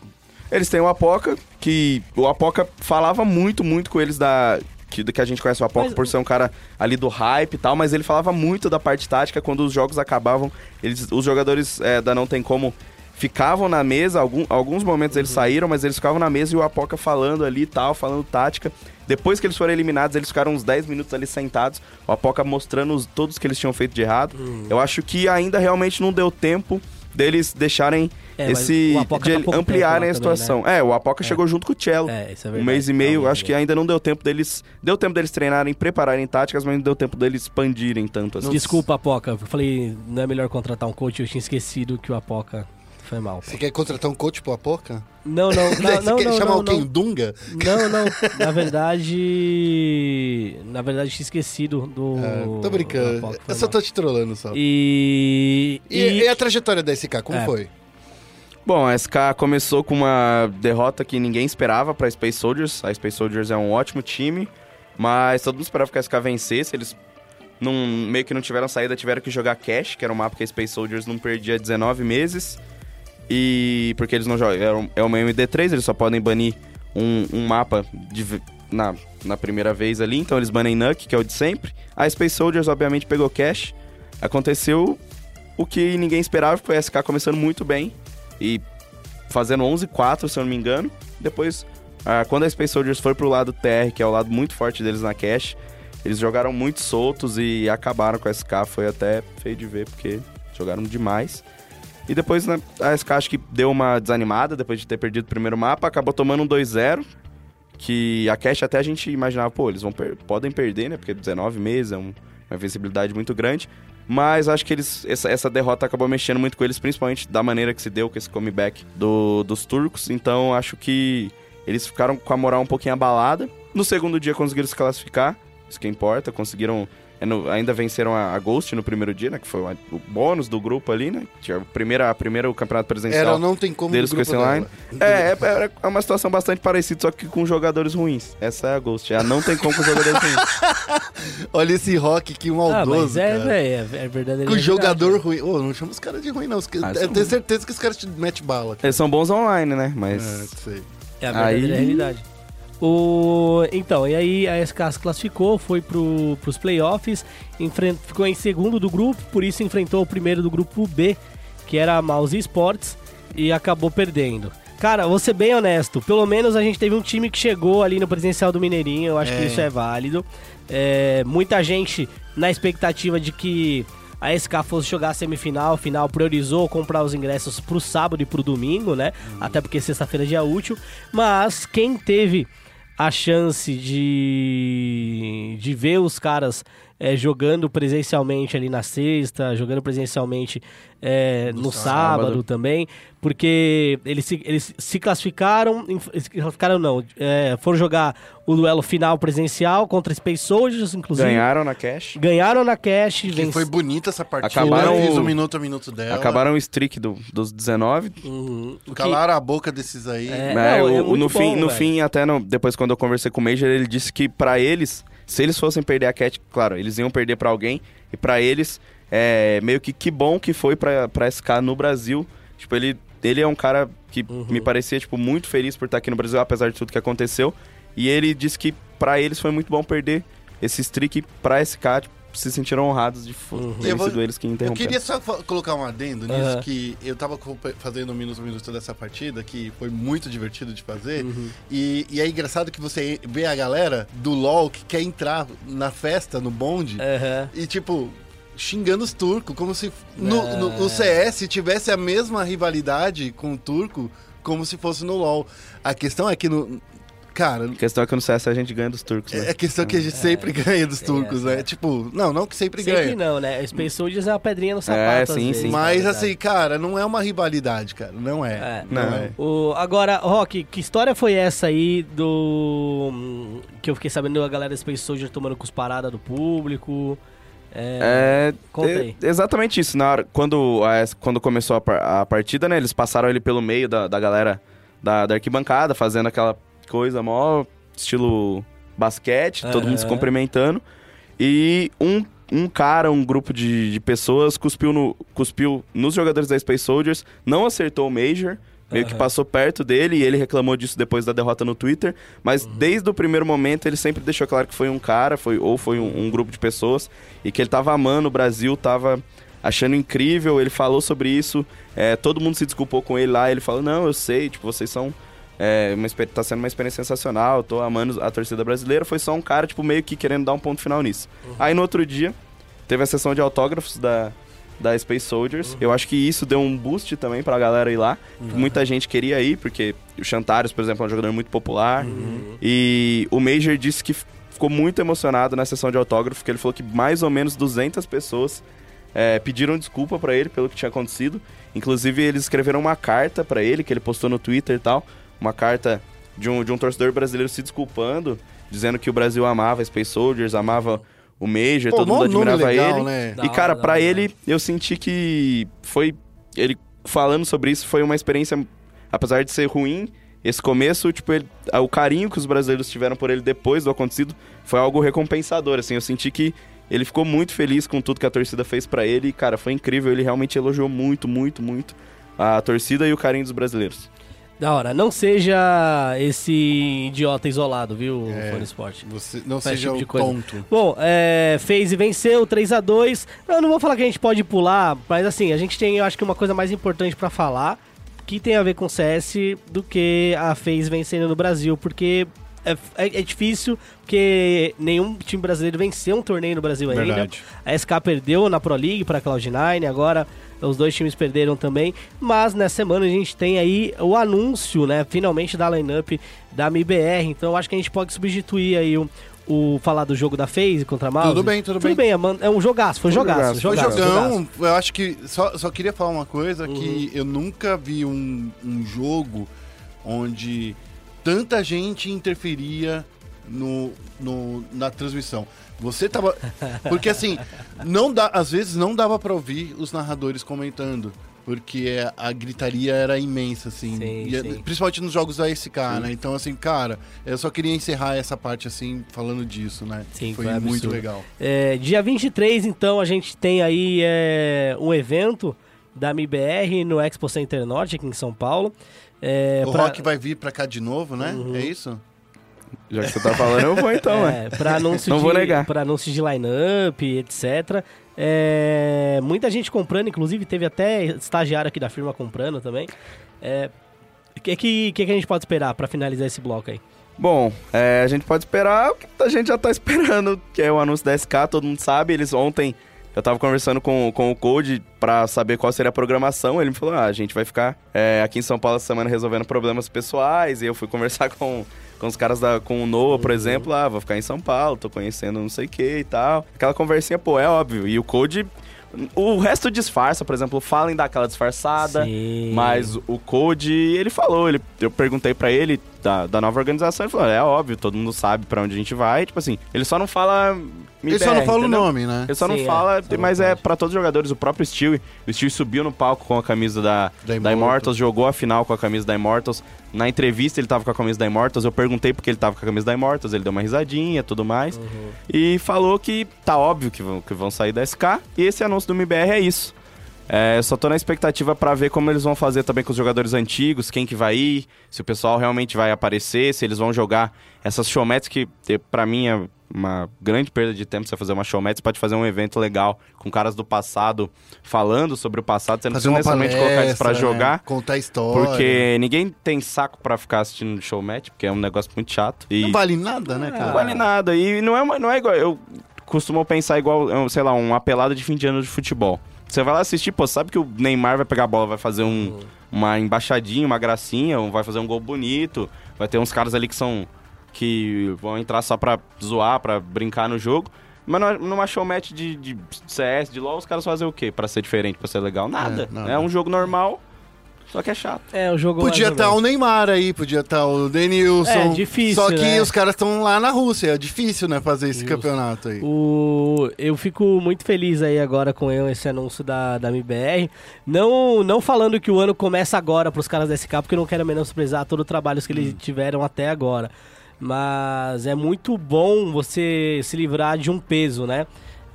Eles têm o Apoca, que o Apoca falava muito, muito com eles da. Que, que a gente conhece o Apoca Mas- por ser um cara ali do hype e tal, mas ele falava muito da parte tática quando os jogos acabavam. Eles, os jogadores é, da Não Tem Como ficavam na mesa, algum, alguns momentos Uhum. eles saíram, mas eles ficavam na mesa e o Apoca falando ali e tal, falando tática. Depois que eles foram eliminados, eles ficaram uns 10 minutos ali sentados, o Apoca mostrando os, todos que eles tinham feito de errado. Uhum. Eu acho que ainda realmente não deu tempo deles deixarem É, esse Apoca de tá ampliarem a lá também, situação. É, o Apoca chegou junto com o Cello. É, isso é um mês e meio, Realmente, acho que ainda não deu tempo deles. Deu tempo deles treinarem, prepararem táticas, mas não deu tempo deles expandirem tanto assim. Desculpa, Apoca. Eu falei, não é melhor contratar um coach, eu tinha esquecido que o Apoca foi mal. Você quer contratar um coach pro Apoca? Não, não, não, Você não, quer não, chamar não, alguém não. Dunga? Não, não. Na verdade. Na verdade, tinha esquecido do. Ah, tô do brincando. Eu só tô te trollando só. E. E, e a trajetória da SK, como É. foi? Bom, a SK começou com uma derrota que ninguém esperava pra Space Soldiers. A Space Soldiers é um ótimo time, mas todo mundo esperava que a SK vencesse. Eles não, meio que não tiveram saída, tiveram que jogar Cash, que era um mapa que a Space Soldiers não perdia há 19 meses. E porque eles não jogam, é é uma MD3, eles só podem banir um, um mapa de na, na primeira vez ali, então eles banem Nuke, que é o de sempre. A Space Soldiers, obviamente, pegou Cash. Aconteceu o que ninguém esperava, foi a SK começando muito bem e fazendo 11-4, se eu não me engano. Depois, ah, quando a Space Soldiers foi pro lado TR, que é o lado muito forte deles na Cash, eles jogaram muito soltos e acabaram com a SK. Foi até feio de ver, porque jogaram demais. E depois né, a SK acho que deu uma desanimada depois de ter perdido o primeiro mapa, acabou tomando um 2-0. Que a Cash até a gente imaginava, pô, eles vão per- podem perder, né? Porque 19 meses é um- uma visibilidade muito grande. Mas acho que eles essa, essa derrota acabou mexendo muito com eles, principalmente da maneira que se deu com esse comeback do, dos turcos. Então acho que eles ficaram com a moral um pouquinho abalada. No segundo dia conseguiram se classificar, isso que importa. Conseguiram. É no- ainda venceram a, a Ghost no primeiro dia, né? Que foi o, o bônus do grupo ali, né? Tinha a primeira, a primeira o campeonato presencial. Era não tem como deles com esse line. dela. É, é, é uma situação bastante parecida, só que com jogadores ruins. Essa é a Ghost. Já não tem como com jogadores ruins. Olha esse rock que Ah, maldoso, mas é, cara. velho, é, é verdadeiro. Com é jogador verdade. ruim. Ô, não chama os caras de ruim, não. Os Ah, eu tenho certeza que os caras te metem bala. cara. Eles são bons online, né? Mas. É, sei. É a verdadeira Aí- realidade. O, então, e aí a SK se classificou, foi pro, pros playoffs, enfren- ficou em segundo do grupo, por isso enfrentou o primeiro do grupo B, que era a Mouse Sports, e acabou perdendo. Cara, vou ser bem honesto, pelo menos a gente teve um time que chegou ali no presencial do Mineirinho, eu acho que É. isso é válido. É, muita gente na expectativa de que a SK fosse jogar a semifinal, final, priorizou comprar os ingressos pro sábado e pro domingo, né? Até porque sexta-feira é dia útil. Mas quem teve a chance de, de ver os caras é, jogando presencialmente ali na sexta, jogando presencialmente é, no, sábado. sábado. também, porque eles se, eles se classificaram, se classificaram não, é, foram jogar o duelo final presencial contra Space Soldiers, inclusive. Ganharam na cash. Ganharam na cash, Que venc- foi bonita essa partida. Acabaram Eu fiz o- o minuto a minuto dela. Acabaram o streak do- dos 19. Uhum. O que- Calaram a boca desses aí. É, É, não, o- é no, bom, fim, no fim, até no- depois quando eu conversei com o Major, ele disse que pra eles, se eles fossem perder a Cat, claro, eles iam perder pra alguém, e pra eles, é, meio que que bom que foi pra, pra SK no Brasil. Tipo, ele, ele é um cara que Uhum. me parecia, tipo, muito feliz por estar aqui no Brasil, apesar de tudo que aconteceu. E ele disse que pra eles foi muito bom perder esse streak pra SK, tipo, se sentiram honrados de Uhum. terem Eu sido eles que Eu interromperam. queria só colocar um adendo nisso, Aham. que eu tava fazendo um minuto a minuto dessa partida, que foi muito divertido de fazer. Uhum. E, e é engraçado que você vê a galera do LoL que quer entrar na festa, no bonde, e tipo, xingando os turcos, como se no, no- o CS tivesse a mesma rivalidade com o turco como se fosse no LoL. A questão é que no. Cara, A questão é que no CS a gente ganha dos turcos, né? é a questão que a gente sempre ganha dos turcos, né? Tipo, não, não que sempre, Sempre ganha. não, né? Space Soldiers é uma pedrinha no sapato. às sim, vezes, sim. Mas assim, cara, não é uma rivalidade, cara. Não é. É. Não, Não. é. O, agora, Rock, que história foi essa aí do. hum, Que eu fiquei sabendo a galera do Space Soldier tomando cusparada do público? É, É, é exatamente isso. Na hora, quando, a- quando começou a, par- a partida, né? Eles passaram ele pelo meio da, da galera da, da arquibancada, fazendo aquela coisa mó estilo basquete, todo mundo se cumprimentando. E um, um cara, um grupo de, de pessoas cuspiu, no, cuspiu nos jogadores da Space Soldiers, não acertou o Major. Meio que Aham. passou perto dele e ele reclamou disso depois da derrota no Twitter. Uhum. Mas desde o primeiro momento ele sempre deixou claro que foi um cara, foi, ou foi um, um grupo de pessoas, e que ele tava amando o Brasil, tava achando incrível, ele falou sobre isso, é, todo mundo se desculpou com ele lá, ele falou, não, eu sei, tipo, vocês são. É, uma, tá sendo uma experiência sensacional, eu tô amando a torcida brasileira. Foi só um cara, tipo, meio que querendo dar um ponto final nisso. Aí no outro dia, teve a sessão de autógrafos da, da Space Soldiers. Eu acho que isso deu um boost também pra galera ir lá. Muita gente queria ir, porque o Chantares, por exemplo, é um jogador muito popular. E o Major disse que ficou muito emocionado na sessão de autógrafo, que ele falou que mais ou menos 200 pessoas é, pediram desculpa pra ele pelo que tinha acontecido. Inclusive, eles escreveram uma carta pra ele, que ele postou no Twitter e tal. Uma carta de um, de um torcedor brasileiro se desculpando, dizendo que o Brasil amava Space Soldiers, amava o Major, Pô, todo mundo admirava legal, ele. né? E, cara, hora. ele, eu senti que foi. Ele falando sobre isso foi uma experiência, apesar de ser ruim, esse começo, tipo, ele- o carinho que os brasileiros tiveram por ele depois do acontecido foi algo recompensador, assim. Eu senti que ele ficou muito feliz com tudo que a torcida fez pra ele e, cara, foi incrível. Ele realmente elogiou muito, muito, muito a torcida e o carinho dos brasileiros. Da hora. Não seja esse idiota isolado, viu, É. Fone Sport? Você não Faz seja tipo o tonto. Bom, é, fez e venceu 3 a 2 Eu não vou falar que a gente pode pular, mas assim, a gente tem, eu acho que uma coisa mais importante pra falar, que tem a ver com CS, do que a FaZe vencendo no Brasil, porque é, é- é difícil, porque nenhum time brasileiro venceu um torneio no Brasil ainda. Verdade. A SK perdeu na Pro League para Cloud9, agora os dois times perderam também, mas nessa semana a gente tem aí o anúncio, né, finalmente da lineup da MIBR, então eu acho que a gente pode substituir aí o, o falar do jogo da FaZe contra a Mouse. Tudo bem, tudo bem. Tudo bem, é man- é um jogaço, foi jogaço, Foi jogaço, jogão, jogaço. eu acho que. Só, só queria falar uma coisa: que Uhum. eu nunca vi um, um jogo onde tanta gente interferia no, no, na transmissão. Você tava. Porque assim, não dá, às vezes não dava pra ouvir os narradores comentando. Porque a gritaria era imensa, assim. Sim, E, sim. Principalmente nos jogos da SK, né? Então, assim, cara, eu só queria encerrar essa parte, assim, falando disso, né? Sim, foi foi muito legal. É, dia 23, então, a gente tem aí é, um evento da MIBR no Expo Center Norte, aqui em São Paulo. É, o pra- Rock vai vir pra cá de novo, né? Uhum. É isso? Já que você tá falando, eu vou então, é, para anúncio Não de, vou negar. Pra anúncio de line-up, etc. É, muita gente comprando, inclusive teve até estagiário aqui da firma comprando também. É, o que, que, que que a gente pode esperar pra finalizar esse bloco aí? Bom, é, a gente pode esperar o que a gente já tá esperando, que é o anúncio da SK, todo mundo sabe. Eles ontem, eu tava conversando com, com o Code pra saber qual seria a programação. Ele me falou: ah, a gente vai ficar é, aqui em São Paulo essa semana resolvendo problemas pessoais. E eu fui conversar com, com os caras da, com o Noah, por exemplo. Ah, vou ficar em São Paulo, tô conhecendo não sei o que e tal. Aquela conversinha, pô, é óbvio. E o Code. O resto disfarça, por exemplo, o Fallen dá aquela disfarçada. Sim. Mas o Code, ele falou, ele, eu perguntei pra ele da, da nova organização, ele falou, é óbvio, todo mundo sabe pra onde a gente vai. Tipo assim, ele só não fala. Ele só não fala entendeu? o nome, né? Ele só não Sim, é. fala, Só não mas é pra todos os jogadores. O próprio Steel, o Steel subiu no palco com a camisa da, Da da, Immortals. Immortals, jogou a final com a camisa da Immortals. Na entrevista ele tava com a camisa da Immortals, eu perguntei porque ele tava com a camisa da Immortals, ele deu uma risadinha e tudo mais. Uhum. E falou que tá óbvio que vão, que vão sair da SK. E esse anúncio do MBR é isso. É, só tô na expectativa pra ver como eles vão fazer também com os jogadores antigos, quem que vai ir, se o pessoal realmente vai aparecer, se eles vão jogar essas showmats que pra mim é uma grande perda de tempo você fazer uma showmat, você pode fazer um evento legal com caras do passado falando sobre o passado, você não Fazer precisa necessariamente colocar isso pra palestra, né? jogar. Contar história. Porque ninguém tem saco pra ficar assistindo showmatch, porque é um negócio muito chato. E Não vale nada, né, cara? não vale nada. E não é, uma- não é igual. Eu costumo pensar igual, sei lá, uma pelada de fim de ano de futebol. Você vai lá assistir, pô, sabe que o Neymar vai pegar a bola, vai fazer um, uma embaixadinha, uma gracinha, ou vai fazer um gol bonito. Vai ter uns caras ali que são. que vão entrar só pra zoar, pra brincar no jogo. Mas numa- numa showmatch de, de CS, de LoL, os caras fazem o quê? Pra ser diferente, pra ser legal? Nada. É, nada. É, um jogo normal, só que é chato. É, o jogo Podia mais estar o Neymar aí, podia estar o Denilson. É, difícil, Só que né? os caras estão lá na Rússia. É difícil, né, fazer esse Justo. campeonato aí. O... Eu fico muito feliz aí agora com esse anúncio da, da MBR. Não, não falando que o ano começa agora pros caras da SK, porque eu não quero menosprezar todo o trabalho que eles tiveram até agora. Mas é muito bom você se livrar de um peso, né?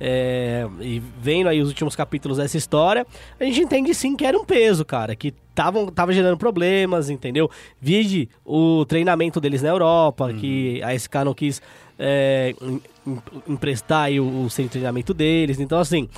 É, e vendo aí os últimos capítulos dessa história, a gente entende sim que era um peso, cara, que tavam, tava gerando problemas, entendeu? Vide o treinamento deles na Europa, que a SK não quis é, em- em- emprestar aí o, o centro de treinamento deles. Então, assim,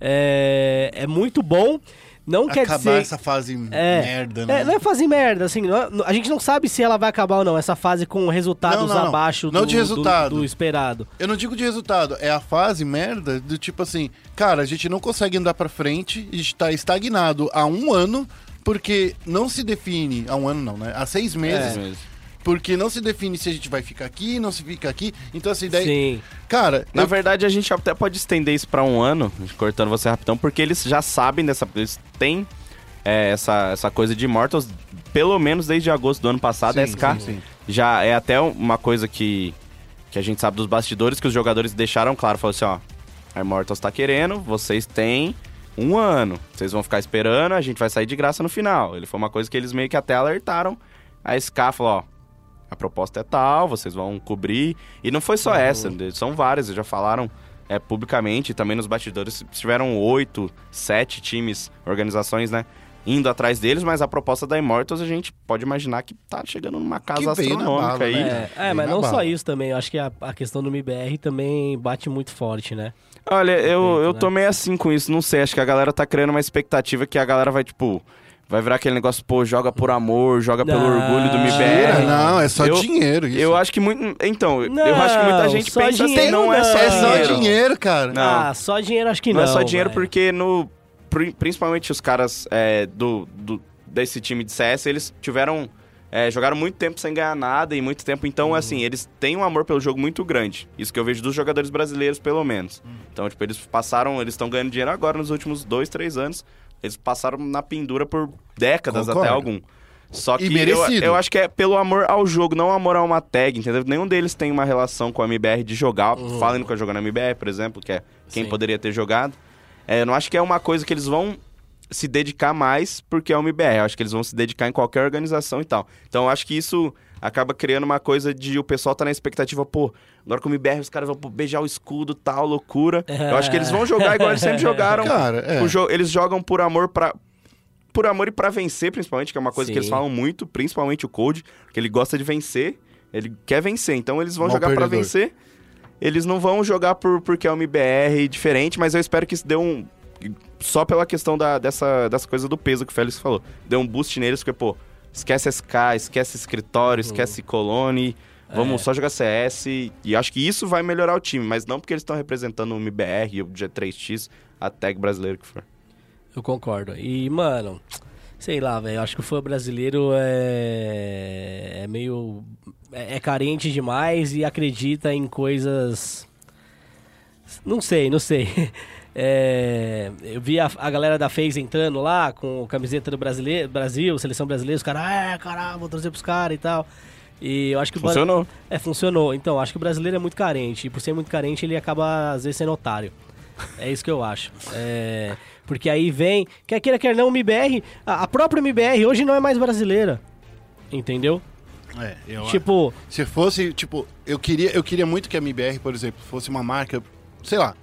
é, é muito bom. Não quer Acabar dizer. essa fase É, merda, né? É, não é fazer merda, assim, não é- a gente não sabe se ela vai acabar ou não, essa fase com resultados Não, não, abaixo Não do, de do- resultado. do esperado. Eu não digo de resultado, é a fase merda do tipo assim, cara, a gente não consegue andar pra frente, a gente tá estagnado há um ano, porque não se define, há um ano não, né? Há seis meses, Mesmo. Porque não se define se a gente vai ficar aqui, não se fica aqui. Então, assim, daí. Sim. Cara, Na eu- verdade, a gente até pode estender isso pra um ano, cortando você rapidão, porque eles já sabem dessa. Eles têm é, essa, essa coisa de Immortals, pelo menos desde agosto do ano passado, a Sim, SK sim, sim. já é até uma coisa que, que a gente sabe dos bastidores, que os jogadores deixaram claro, falaram assim, ó, a Immortals tá querendo, vocês têm um ano, vocês vão ficar esperando, a gente vai sair de graça no final. Ele foi uma coisa que eles meio que até alertaram, a SK falou, ó, a proposta é tal, vocês vão cobrir. E não foi só essa, são várias, eles já falaram é, publicamente, também nos bastidores, tiveram oito, sete times, organizações, né? Indo atrás deles, mas a proposta da Immortals a gente pode imaginar que tá chegando numa casa astronômica bala, aí. né? É, é, mas não só bala. isso também. Eu acho que a, a questão do MBR também bate muito forte, né? Olha, eu, eu né? tô meio assim com isso, não sei, acho que a galera tá criando uma expectativa que a galera vai, tipo, vai virar aquele negócio, pô, joga por amor, joga pelo Não, orgulho do MBR. não, é só Eu- dinheiro isso. Eu acho que muito. Então, eu Não, acho que muita gente pensa assim, dinheiro não é só não. É só dinheiro. dinheiro, cara. Não. Ah, só dinheiro acho que não. Não, é só dinheiro velho. porque no. pri- Principalmente os caras é, do, do- desse time de CS, eles tiveram. é, jogaram muito tempo sem ganhar nada e muito tempo. Então, Uhum. assim, eles têm um amor pelo jogo muito grande. Isso que eu vejo dos jogadores brasileiros, pelo menos. Uhum. Então, tipo, eles passaram. Eles estão ganhando dinheiro agora nos últimos dois, três anos. Eles passaram na pendura por décadas Concordo. até algum. Só que eu, eu acho que é pelo amor ao jogo, não amor a uma tag, entendeu? Nenhum deles tem uma relação com a MBR de jogar. Falem nunca jogou na MBR, por exemplo, que é quem Sim. poderia ter jogado. É, eu não acho que é uma coisa que eles vão se dedicar mais porque é uma MBR. Eu acho que eles vão se dedicar em qualquer organização e tal. Então eu acho que isso acaba criando uma coisa de o pessoal tá na expectativa, pô, agora com o MBR os caras vão pô, beijar o escudo, tal, loucura. Eu acho que eles vão jogar igual eles sempre jogaram. Cara, é. O jo- eles jogam por amor pra. Por amor e pra vencer, principalmente, que é uma coisa Sim. que eles falam muito, principalmente o Code, que ele gosta de vencer. Ele quer vencer, então eles vão Mal jogar pra perdedor. vencer. Eles não vão jogar por, porque é uma IBR diferente, mas eu espero que isso dê um. Só pela questão da, dessa, dessa coisa do peso que o Félix falou. Dê um boost neles, porque, pô, esquece SK, esquece escritório, esquece Colone. Vamos É. só jogar CS. E acho que isso vai melhorar o time, mas não porque eles estão representando o MBR, o G3X, a tag brasileiro que for. Eu concordo. E, mano, sei lá, velho. Acho que o fã brasileiro é, é meio. É, é carente demais e acredita em coisas. Não sei, não sei. É, eu vi a, a galera da FaZe entrando lá com camiseta do brasileiro, Brasil, seleção brasileira, os caras, ah, caralho, vou trazer pros caras e tal. E eu acho que Funcionou. é, funcionou. Então, acho que o brasileiro é muito carente. E por ser muito carente, ele acaba, às vezes, sendo otário. É isso que eu acho. É, porque aí vem. Quer queira, quer não, o MBR. A, a própria MBR hoje não é mais brasileira. Entendeu? É, eu Tipo, Se fosse, tipo, eu queria, eu queria muito que a MBR, por exemplo, fosse uma marca, sei lá,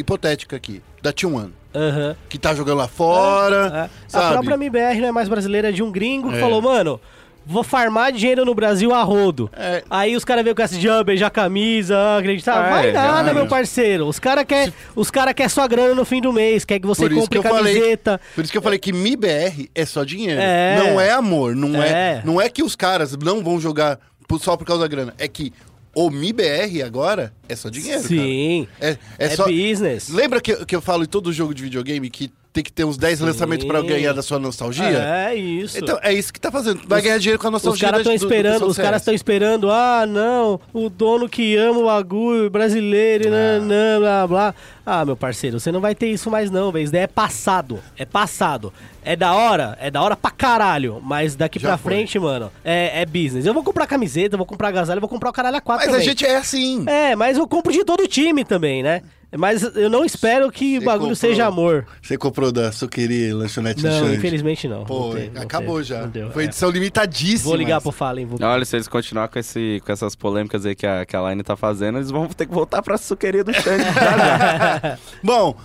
hipotética aqui, da T1, aham. que tá jogando lá fora, É. sabe? A própria MBR não é mais brasileira, é de um gringo que É. falou, mano, vou farmar dinheiro no Brasil a rodo. É. Aí os caras veio com essa de ah, beijar camisa, ah, acreditar. É, Vai nada, realmente. meu parceiro. Os caras quer, os cara quer sua grana no fim do mês, quer que você Por compre eu falei- camiseta. Por isso que eu falei que MIBR é só dinheiro. É. Não é amor. Não é. É. não é que os caras não vão jogar por- só por causa da grana. É que o MIBR agora é só dinheiro. Sim. cara. É, é, É, só. business. Lembra que, que eu falo em todo jogo de videogame que tem que ter uns 10 Sim. lançamentos pra ganhar da sua nostalgia? É isso. Então, é isso que tá fazendo. Vai ganhar dinheiro com a Os nostalgia caras da- estão do- do esperando, os caras estão esperando, ah, não, o dono que ama o bagulho, brasileiro, Ah. não, blá, blá. Ah, meu parceiro, você não vai ter isso mais não, velho. Isso daí é passado, é passado. É da hora, é da hora pra caralho, mas daqui Já pra foi. frente, mano, é, é business. Eu vou comprar camiseta, vou comprar agasalho, vou comprar o caralho a quatro Mas também. a gente é assim. É, mas eu compro de todo time também, né? Mas eu não espero que o bagulho comprou- seja amor. Você comprou da Suqueri Lanchonete Não, Xande. infelizmente não. Pô, Não não acabou tem, já. deu, Foi é. edição limitadíssima. Vou ligar pro Fallen, vou Olha, se eles continuar com, esse, com essas polêmicas aí que a, que a Line tá fazendo, eles vão ter que voltar pra suqueria do Xande. Bom,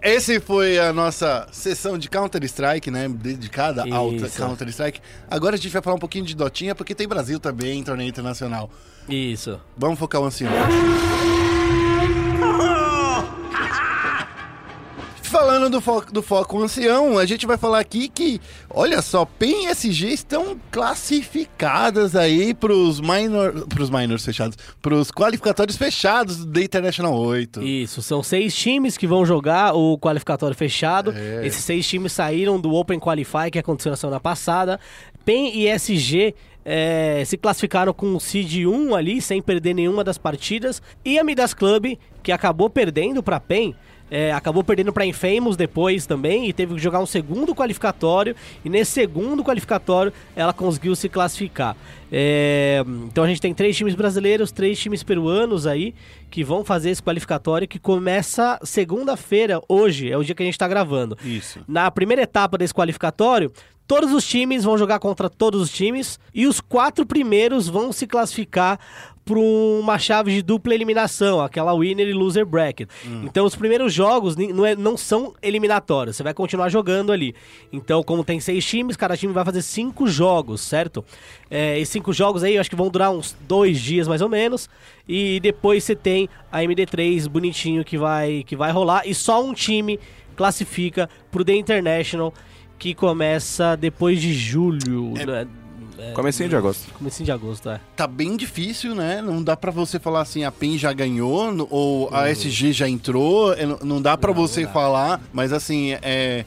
esse foi a nossa sessão de Counter-Strike, né? Dedicada ao Isso. Counter-Strike. Agora a gente vai falar um pouquinho de Dotinha, porque tem Brasil também em torneio internacional. Isso. Vamos focar o ancião. Falando do foco, do foco ancião, a gente vai falar aqui que, olha só, PEN e SG estão classificadas aí pros, minor, pros minors fechados, pros qualificatórios fechados da International 8. Isso, são seis times que vão jogar o qualificatório fechado. É. Esses seis times saíram do Open Qualify que aconteceu na semana passada. PEN e SG é, se classificaram com o Seed 1 ali, sem perder nenhuma das partidas. E a Midas Club, que acabou perdendo para PEN, é, acabou perdendo para Infamous depois também e teve que jogar um segundo qualificatório. E nesse segundo qualificatório ela conseguiu se classificar. É, então a gente tem três times brasileiros, três times peruanos aí que vão fazer esse qualificatório que começa segunda-feira, hoje, é o dia que a gente está gravando. Isso. Na primeira etapa desse qualificatório, todos os times vão jogar contra todos os times e os quatro primeiros vão se classificar para uma chave de dupla eliminação, aquela winner e loser bracket. Então os primeiros jogos não, é- não são eliminatórios, você vai continuar jogando ali. Então, como tem seis times, cada time vai fazer cinco jogos, certo? É, esses cinco jogos aí eu acho que vão durar uns dois dias mais ou menos. E depois você tem a MD3 bonitinho que vai, que vai rolar. E só um time classifica pro The International, que começa depois de julho. né? É, Comecinho de agosto. Comecinho de agosto, é. Tá bem difícil, né? Não dá pra você falar assim, a PEN já ganhou, ou a SG já entrou, é, não- não dá pra você falar, mas assim, é...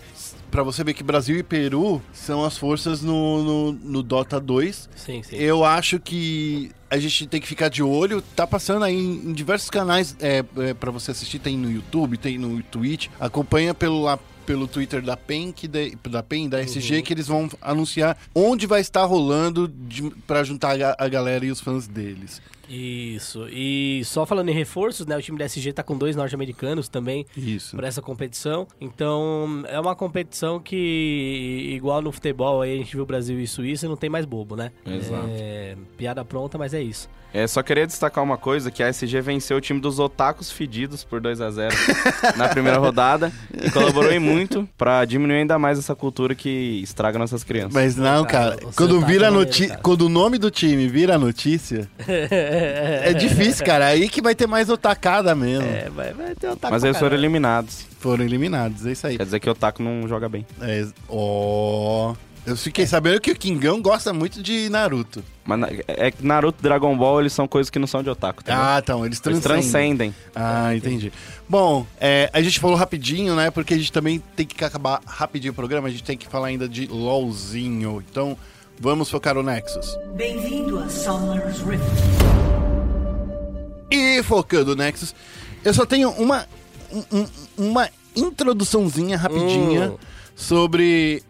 Pra você ver que Brasil e Peru são as forças no, no, no Dota 2. Sim, sim. Eu acho que a gente tem que ficar de olho. Tá passando aí em, em diversos canais é, é, para você assistir. Tem no YouTube, tem no Twitch. Acompanha pelo, lá, pelo Twitter da PEN, que da, da PEN, da SG, que eles vão anunciar onde vai estar rolando de, para juntar a, a galera e os fãs deles. Isso. E só falando em reforços, né? O time da SG tá com dois norte-americanos também para essa competição. Então, é uma competição que, igual no futebol, aí a gente viu Brasil e Suíça, não tem mais bobo, né? Exato. É, piada pronta, mas é isso. É, só queria destacar uma coisa, que a SG venceu o time dos otakus fedidos por 2 a 0 na primeira rodada e colaborou em muito pra diminuir ainda mais essa cultura que estraga nossas crianças. Mas não, cara, você quando tá vira notícia, quando o nome do time vira notícia, é difícil, cara. Aí que vai ter mais otacada mesmo. É, vai, vai ter taco Mas eles foram eliminados. Foram eliminados, é isso aí. Quer dizer que o otaku não joga bem. É, ó, eu fiquei sabendo que o Kingão gosta muito de Naruto. Mas na- é que Naruto e Dragon Ball, eles são coisas que não são de otaku, tá? Ah, então, eles eles transcendem. transcendem. Ah, entendi. Bom, é, a gente falou rapidinho, né? Porque a gente também tem que acabar rapidinho o programa, a gente tem que falar ainda de LOLzinho. Então, vamos focar no Nexus. Bem-vindo a Summer's Rift. E focando no Nexus, eu só tenho uma, um- um- uma introduçãozinha rapidinha Hum. sobre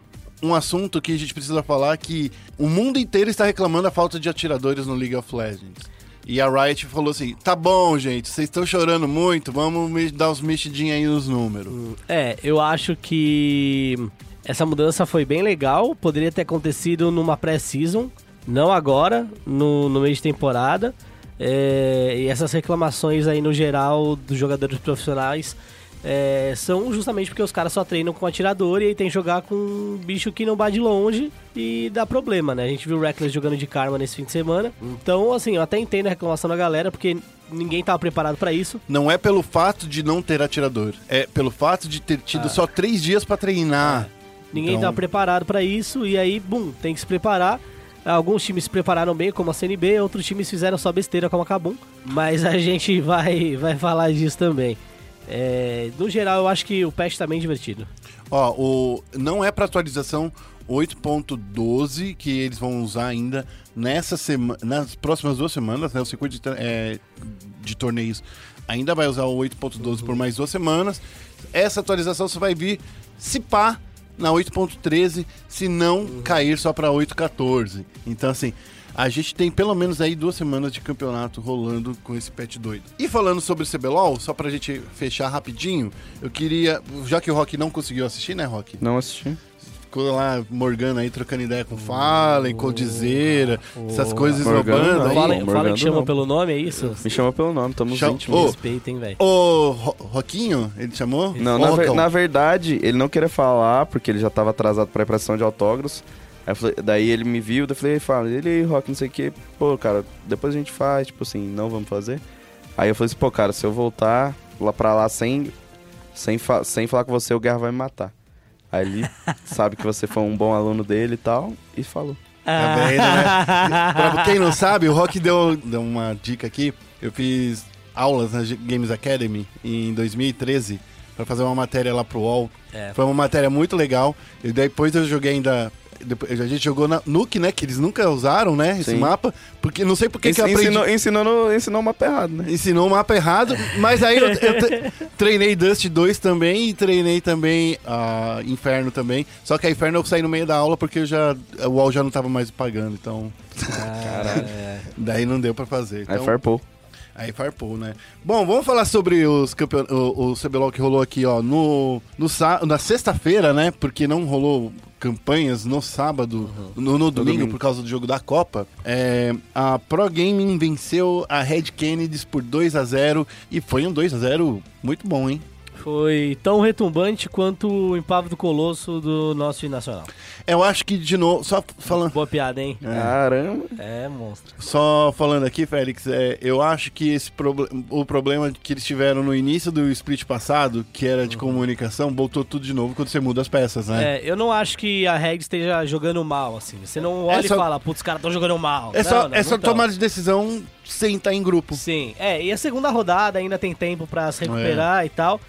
um assunto que a gente precisa falar que o mundo inteiro está reclamando a falta de atiradores no League of Legends. E a Riot falou assim: tá bom, gente, vocês estão chorando muito, vamos dar uns mexidinhos aí nos números. É, eu acho que essa mudança foi bem legal. Poderia ter acontecido numa pré-season, não agora, no, no meio de temporada. É, e essas reclamações aí no geral dos jogadores profissionais é, são justamente porque os caras só treinam com atirador e aí tem que jogar com um bicho que não bate de longe e dá problema, né? A gente viu o Reckless jogando de Karma nesse fim de semana. Então, assim, eu até entendo a reclamação da galera, porque ninguém tava preparado pra isso. Não é pelo fato de não ter atirador, é pelo fato de ter tido só três dias pra treinar. Ninguém Então- tá preparado pra isso e aí, bum, tem que se preparar. Alguns times se prepararam bem, como a CNB, outros times fizeram só besteira, como a Kabum. Mas a gente vai, vai falar disso também. É, no geral, eu acho que o patch tá bem divertido. Ó, o, não é para atualização 8.12 que eles vão usar ainda nessa semana, nas próximas duas semanas, né? O circuito de, é, de torneios ainda vai usar o 8.12 por mais duas semanas. Essa atualização só vai vir se pá na 8.13, se não cair só para 8.14. Então assim, a gente tem pelo menos aí duas semanas de campeonato rolando com esse patch doido. E falando sobre o CBLOL, só pra gente fechar rapidinho, eu queria, já que o Rock não conseguiu assistir, né, Rock? Não assisti. Ficou lá Morgana aí trocando ideia com Fallen, Coldzera, essas coisas Morgana. Fala, Morgado fala que chama não. pelo nome, é isso? Me chama pelo nome, estamos Chama- íntimos. Ô, Respeita, hein, velho. Ô, Ro- Roquinho, ele chamou? Não, na, ver- na verdade, ele não queria falar, porque ele já tava atrasado pra impressão de autógrafos. Falei- daí ele me viu, daí eu falei, fala, ele aí, Rock, não sei o que, pô, cara, depois a gente faz, tipo assim, não vamos fazer. Aí eu falei assim, pô, cara, se eu voltar lá pra lá sem, sem, fa- sem falar com você, o Guerra vai me matar. Aí ele sabe que você foi um bom aluno dele e tal, e falou. Tá vendo, né? pra quem não sabe, o Rock deu, deu uma dica aqui. Eu fiz aulas na Games Academy em 2013 pra fazer uma matéria lá pro UOL. É. Foi uma matéria muito legal. E depois eu joguei ainda. Depois, a gente jogou na Nuke, né? Que eles nunca usaram, né? Esse Sim. mapa. Porque não sei por que, eu aprendi. ensinou, ensinou, no- ensinou o mapa errado, né? Ensinou o mapa errado, mas aí eu, eu treinei Dust 2 também e treinei também a Inferno também. Só que a Inferno eu saí no meio da aula porque eu já, o UOL já não tava mais pagando, então Caralho. daí não deu pra fazer. Aí Então, farpou. aí farpou, né? Bom, vamos falar sobre os campeon... o, o CBLOL que rolou aqui, ó, no, no sá- na sexta-feira, né? Porque não rolou campanhas no sábado, no, no domingo, domingo. por causa do jogo da Copa. É, a Pro Gaming venceu a Red Kennedys por 2 a 0 e foi um 2 a 0 muito bom, hein? Foi tão retumbante quanto o empavo do Colosso do nosso nacional. Eu acho que, de novo, só falando, Boa piada, hein? Caramba. É, monstro. só falando aqui, Félix, é, eu acho que esse proble- o problema que eles tiveram no início do split passado, que era de comunicação, voltou tudo de novo quando você muda as peças, né? É, eu não acho que a Reg esteja jogando mal, assim. Você não olha É só- e fala, putz, os caras estão jogando mal. É Não, só, não, é só tão. tomar de decisão sem estar em grupo. Sim, é, e a segunda rodada ainda tem tempo pra se recuperar e tal.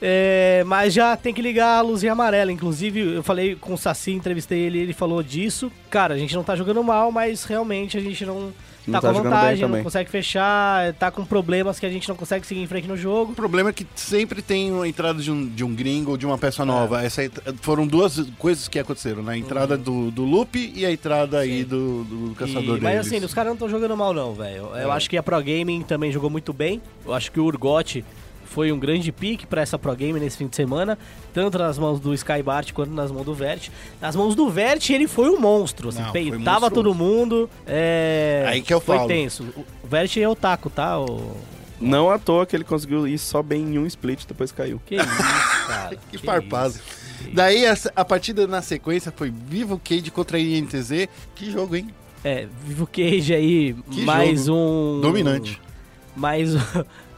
É, mas já tem que ligar a luzinha amarela. Inclusive, eu falei com o Saci, entrevistei ele, ele falou disso. Cara, a gente não tá jogando mal, mas realmente a gente não, Não tá, tá com vantagem, não consegue fechar, tá com problemas que a gente não consegue seguir em frente no jogo. O problema é que sempre tem a entrada de um, de um gringo ou de uma É. peça nova. Essa entra- foram duas coisas que aconteceram, né? A entrada do, do Loop e a entrada aí do, do caçador E- deles. mas assim, os caras não estão jogando mal não, velho. Eu acho que a Pro Gaming também jogou muito bem. Eu acho que o Urgot foi um grande pique pra essa Pro Game nesse fim de semana, tanto nas mãos do Skybart quanto nas mãos do Vert. Nas mãos do Vert ele foi um monstro, assim, Não, foi peitava todo mundo. É... Aí que eu foi falo. tenso. O Vert é otaku, tá? O... Não à toa que ele conseguiu ir só bem em um split, depois caiu. Que isso, cara. Que farpado. Daí a, a partida na sequência foi Vivo Cage contra a INTZ. Que jogo, hein? É, Vivo Cage aí, Que mais jogo um... Dominante. Mais,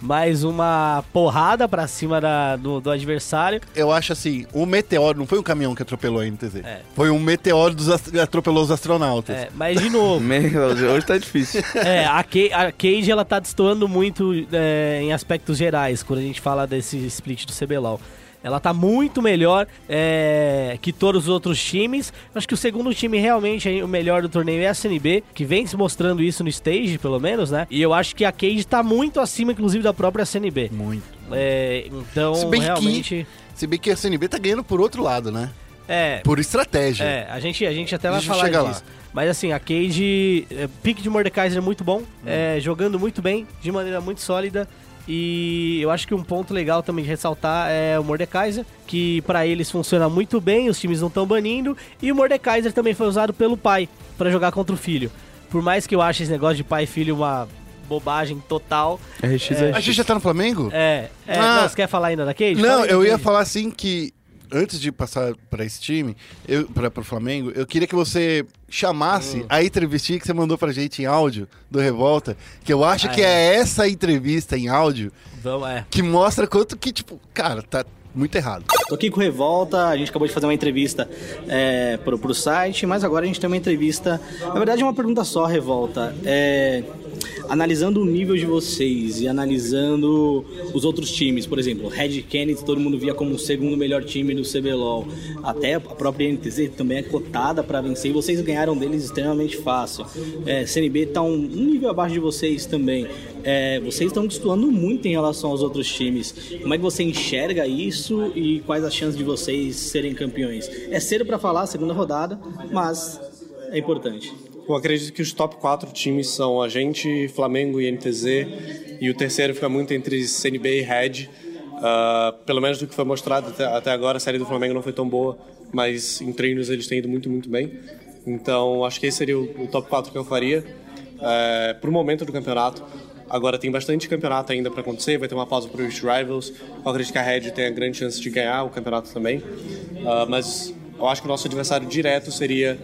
mais uma porrada pra cima da, do, do adversário. Eu acho assim, o meteoro não foi um caminhão que atropelou a INTZ. É. Foi um meteoro dos atropelou os astronautas. É, mas de novo, hoje tá difícil. É, a, Ca- a Cage ela tá destoando muito é, em aspectos gerais quando a gente fala desse split do CBLOL. Ela tá muito melhor é, que todos os outros times. Acho que o segundo time realmente aí, o melhor do torneio é a CNB, que vem se mostrando isso no stage, pelo menos, né? E eu acho que a Cage tá muito acima, inclusive, da própria CNB. Muito. É, então, Se bem que- realmente. Se bem que a CNB tá ganhando por outro lado, né? É, Por estratégia. É, a gente, a gente até vai falar disso. Mas assim, a Cage, é, pique de Mordekaiser é muito bom, é, jogando muito bem, de maneira muito sólida. E eu acho que um ponto legal também de ressaltar é o Mordekaiser, que pra eles funciona muito bem, os times não estão banindo. E o Mordekaiser também foi usado pelo pai pra jogar contra o filho. Por mais que eu ache esse negócio de pai e filho uma bobagem total. RX é, A gente já tá no Flamengo? É, é Ah. não, você quer falar ainda da Cage? Não, eu ia Cage. falar assim que antes de passar pra esse time, eu, pra, pro Flamengo, eu queria que você chamasse Hum. a entrevista que você mandou pra gente em áudio do Revolta, que eu acho Ah, que é. essa entrevista em áudio Vamos, é. que mostra quanto que, tipo, cara, tá muito errado. Tô aqui com o Revolta, a gente acabou de fazer uma entrevista é, pro, pro site, mas agora a gente tem uma entrevista. Na verdade, é uma pergunta só, Revolta. É, analisando o nível de vocês e analisando os outros times, por exemplo, Red Kennedy todo mundo via como o segundo melhor time do CBLOL. Até a própria NTZ também é cotada para vencer e vocês ganharam deles extremamente fácil. É, CNB tá um, um nível abaixo de vocês também. É, vocês estão destoando muito em relação aos outros times. Como é que você enxerga isso e quais as chances de vocês serem campeões? É cedo para falar, segunda rodada, mas é importante. Eu acredito que os top 4 times são a gente, Flamengo e NTZ, e o terceiro fica muito entre CNB e Red. Ah, pelo menos do que foi mostrado até, até agora, a série do Flamengo não foi tão boa, mas em treinos eles têm ido muito, muito bem. Então acho que esse seria o, o top 4 que eu faria é, para o momento do campeonato. Agora tem bastante campeonato ainda para acontecer, vai ter uma pausa para os Rivals. Eu acredito que a Red tem a grande chance de ganhar o campeonato também. Ah, mas eu acho que o nosso adversário direto seria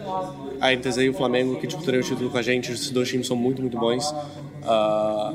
a NTZ e o Flamengo, que disputariam o título com a gente. Esses dois times são muito, muito bons. Ah,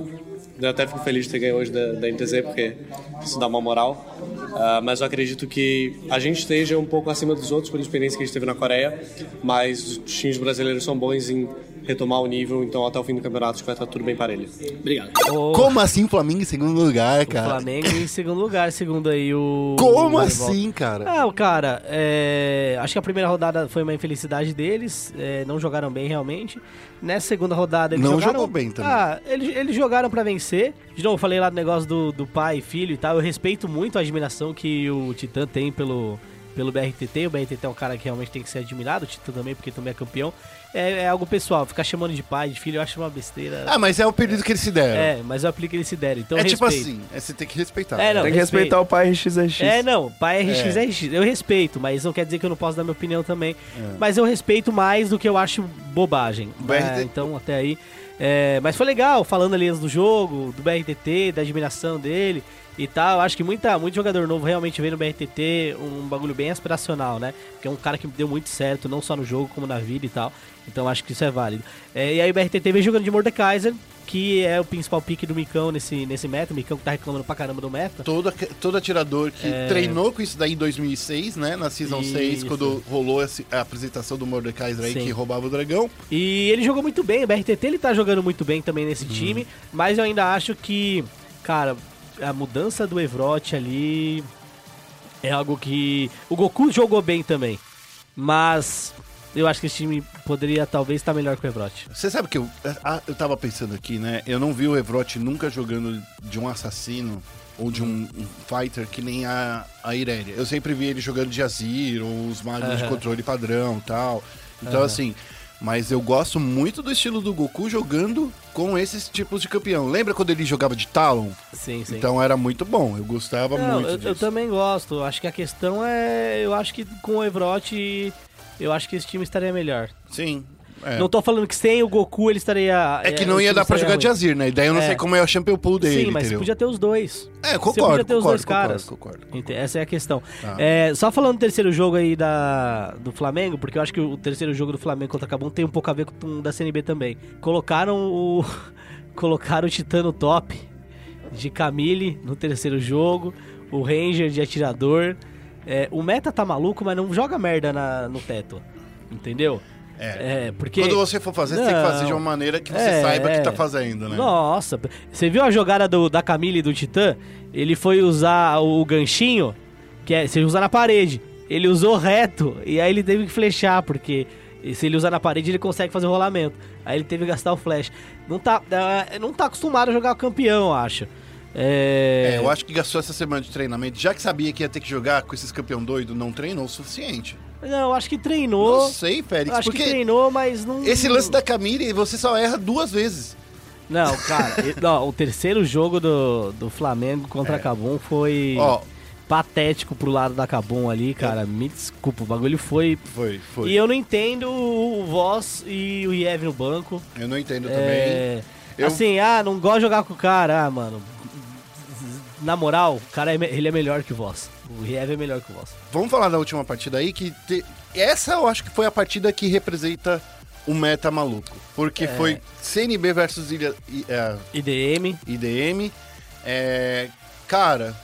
eu até fico feliz de ter ganho hoje da, da NTZ, porque isso dá uma moral. Ah, mas eu acredito que a gente esteja um pouco acima dos outros pela experiência que a gente teve na Coreia, mas os times brasileiros são bons em retomar o nível, então até o fim do campeonato acho que vai estar tudo bem parelho. Obrigado. O Como assim Flamengo em segundo lugar, cara? Flamengo em segundo lugar, segundo aí o. Como o assim, cara? Ah, o cara, é, acho que a primeira rodada foi uma infelicidade deles, é, não jogaram bem realmente. Nessa segunda rodada eles Não jogaram... jogou bem também. Ah, eles, eles jogaram pra vencer. De novo, eu falei lá do negócio do, do pai e filho e tal. Eu respeito muito a admiração que o Titã tem pelo, pelo BRTT. O BRTT é um cara que realmente tem que ser admirado, o Titã também, porque também é campeão. É, é algo pessoal, ficar chamando de pai, de filho, eu acho uma besteira. Ah, mas é o período que eles se deram. é, mas eu aplico eles se deram, então É tipo respeito. assim, é, você tem que respeitar. É, não, Tem que respeito. respeitar o pai RXRX. É, não, pai é RX, é. RX. Eu respeito, mas não quer dizer que eu não posso dar minha opinião também. Mas eu respeito mais do que eu acho bobagem. BRT É, então, até aí. É, mas foi legal, falando ali do jogo, do BRTT, da admiração dele e tal. Eu acho que muita, muito jogador novo realmente vê no BRTT um bagulho bem aspiracional, né? Porque é um cara que deu muito certo, não só no jogo, como na vida e tal. Então acho que isso é válido. É, e aí o BRTT vem jogando de Mordekaiser, que é o principal pique do Micão nesse, nesse meta. O Micão que tá reclamando pra caramba do meta. Todo, todo atirador que treinou com isso daí em 2006, né? Na Season 6, É. Isso. quando rolou a apresentação do Mordekaiser aí Sim. que roubava o dragão. E ele jogou muito bem, o BRTT ele tá jogando muito bem também nesse time, mas eu ainda acho que, cara, a mudança do Evrot ali É algo que. O Goku jogou bem também. Mas eu acho que esse time poderia talvez estar melhor que o Evrote. Você sabe que eu, eu tava pensando aqui, né? Eu não vi o Evrote nunca jogando de um assassino ou de um, um fighter que nem a, a Irelia. Eu sempre vi ele jogando de Azir ou os magos de Aham. controle padrão e tal. Então, Aham. assim. Mas eu gosto muito do estilo do Goku jogando com esses tipos de campeão. Lembra quando ele jogava de Talon? Sim, sim. Então era muito bom. Eu gostava Não, muito eu, disso. eu também gosto. Acho que a questão é. Eu acho que com o Evrote. Eu acho que esse time estaria melhor. Sim. É. Não tô falando que sem o Goku ele estaria. É que o não ia dar pra jogar de. Azir, né? E daí eu não É. sei como é o champion pool dele, Sim, mas entendeu? podia ter os dois. É, Você concordo, podia ter os concordo, dois concordo, caras. concordo. Ente- Essa é a questão. Tá. É, só falando do terceiro jogo aí da, do Flamengo, porque eu acho que o terceiro jogo do Flamengo contra Cabum tem um pouco a ver com o da CNB também. Colocaram o. colocaram o Titano top de Camille no terceiro jogo, o Ranger de atirador. É, o meta tá maluco, mas não joga merda na- no teto. Entendeu? É. É, porque. Quando você for fazer, você tem que fazer de Não. uma maneira que você É, saiba que é. tá fazendo, né? Nossa, você viu a jogada do, da Camille e do Titã? Ele foi usar o ganchinho, que é você usa na parede. Ele usou reto e aí ele teve que flechar, porque se ele usar na parede ele consegue fazer o rolamento. Aí ele teve que gastar o flash. Não tá, é, não tá acostumado a jogar campeão, eu acho. É, É, eu acho que gastou essa semana de treinamento, já que sabia que ia ter que jogar com esses campeão doido, não treinou o suficiente. Não, acho que treinou. Não sei, Félix, acho porque que treinou, mas não. esse lance da Camille, você só erra duas vezes. Não, cara, não, o terceiro jogo do, do Flamengo contra a Cabum foi. É. Patético pro lado da Cabum ali, cara. Me desculpa, o bagulho foi. foi, foi. E eu não entendo o Voss e o Iev no banco. Eu não entendo também. É... Eu- Assim, ah, não gosto de jogar com o cara, ah, mano. Na moral, o cara é ele é melhor que o Voss. O Iev é melhor que o Voss. Vamos falar da última partida aí, que te- essa eu acho que foi a partida que representa o meta maluco. Porque É. foi CNB versus Ilha- é, IDM. IDM. É, cara,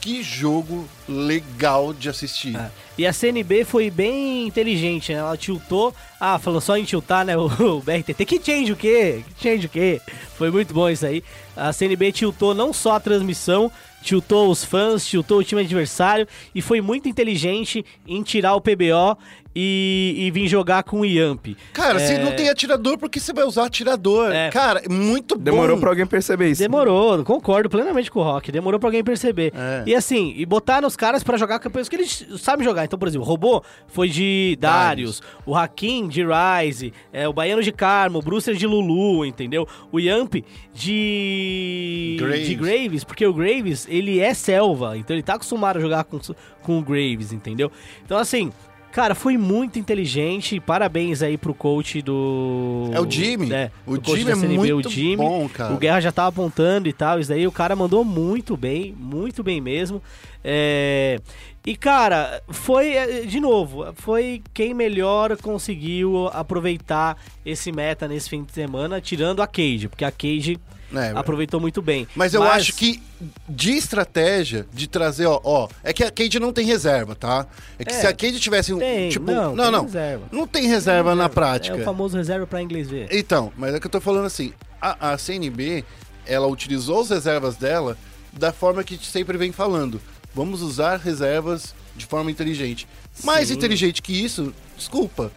que jogo legal de assistir. É. E a CNB foi bem inteligente, né? Ela tiltou. Ah, falou só em tiltar, né? O, o BRTT. Que change o quê? Que change o quê? Foi muito bom isso aí. A CNB tiltou não só a transmissão, tiltou os fãs, tiltou o time adversário e foi muito inteligente em tirar o PBO e, e vir jogar com o Yamp. Cara, se É, não tem atirador, por que você vai usar atirador? É. Cara, muito bom. Demorou pra alguém perceber isso. Demorou, concordo plenamente com o Rock. Demorou pra alguém perceber. É. E assim, e botar nos caras pra jogar campeões que eles sabem jogar. Então, por exemplo, o Robô foi de Darius, o Hakim de Ryze, é, o Baiano de Carmo, o Brucer de Lulu, entendeu? O Yamp de Graves. de Graves, porque o Graves, ele é selva, então ele tá acostumado a jogar com, com o Graves, entendeu? Então, assim, cara, foi muito inteligente. Parabéns aí pro coach do. É o Jimmy. É, O Jimmy da é CNB, muito o Jimmy. bom, cara. O Guerra já tava apontando e tal, isso daí o cara mandou muito bem, muito bem mesmo. É, E, cara, foi, é, de novo, foi quem melhor conseguiu aproveitar esse meta nesse fim de semana, tirando a Cage, porque a Cage É, aproveitou muito bem. Mas eu acho que de estratégia, de trazer, ó, ó, é que a Cade não tem reserva, tá? É que É, se a Cade tivesse um, tem, tipo, não, não, tem não, reserva. não tem reserva na prática. É o famoso reserva pra inglês ver. Então, mas é que eu tô falando assim, a, a CNB, ela utilizou as reservas dela da forma que a gente sempre vem falando. Vamos usar reservas de forma inteligente. Mais Sim. inteligente que isso, desculpa.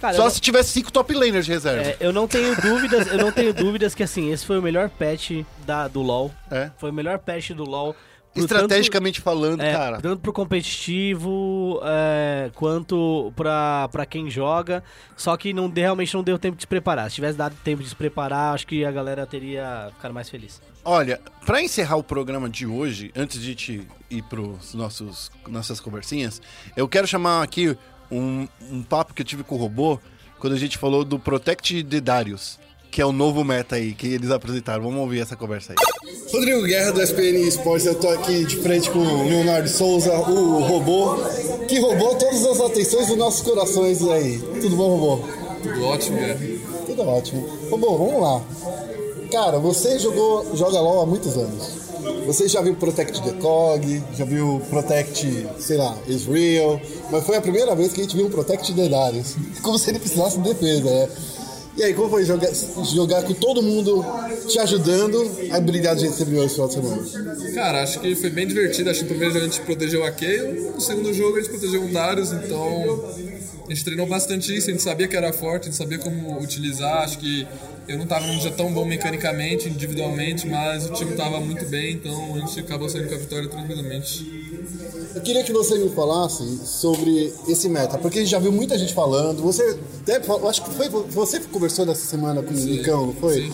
Cara, Só eu, se tivesse cinco top laners de reserva. é, eu não tenho dúvidas, eu não tenho dúvidas que assim, esse foi o melhor patch da, do LoL. É. Foi o melhor patch do LoL. Estrategicamente falando, É, cara. tanto pro competitivo é, quanto pra, pra quem joga. Só que não, realmente não deu tempo de se preparar. Se tivesse dado tempo de se preparar, acho que a galera teria ficado mais feliz. Olha, pra encerrar o programa de hoje, antes de te ir pros nossos nossas conversinhas, eu quero chamar aqui um, um papo que eu tive com o robô quando a gente falou do Protect the Darius, que é o novo meta aí que eles apresentaram. Vamos ouvir essa conversa aí. Rodrigo Guerra do SPN Esportes, eu tô aqui de frente com o Leonardo Souza, o robô, que roubou todas as atenções dos nossos corações aí. Tudo bom, robô? Tudo ótimo, né? Tudo ótimo. Robô, vamos lá. Cara, você jogou, joga LOL há muitos anos. Você já viu Protect the Cog, já viu Protect, sei lá, Israel, mas foi a primeira vez que a gente viu um Protect the Darius. Como se ele precisasse de defesa, né? E aí, como foi jogar, jogar com todo mundo te ajudando a brilhar do jeito você brilhou esse final de semana? Cara, acho que foi bem divertido. Acho que no primeiro jogo a gente protegeu a Kayle, no segundo jogo a gente protegeu o Darius, então a gente treinou bastante isso, a gente sabia que era forte, a gente sabia como utilizar. Acho que eu não estava num dia tão bom mecanicamente, individualmente, mas o time estava muito bem, então a gente acabou saindo com a vitória tranquilamente. Eu queria que você me falasse sobre esse meta, porque a gente já viu muita gente falando. Você até, acho que foi você que conversou nessa semana com o Nicão, não foi? Sim.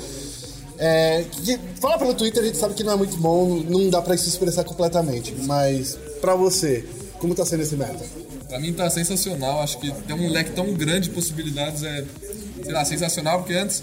É, que, fala pelo Twitter, a gente sabe que não é muito bom, não dá pra se expressar completamente, mas pra você, como tá sendo esse meta? Pra mim tá sensacional, acho que tem um leque tão grande de possibilidades, é, sei lá, sensacional, porque antes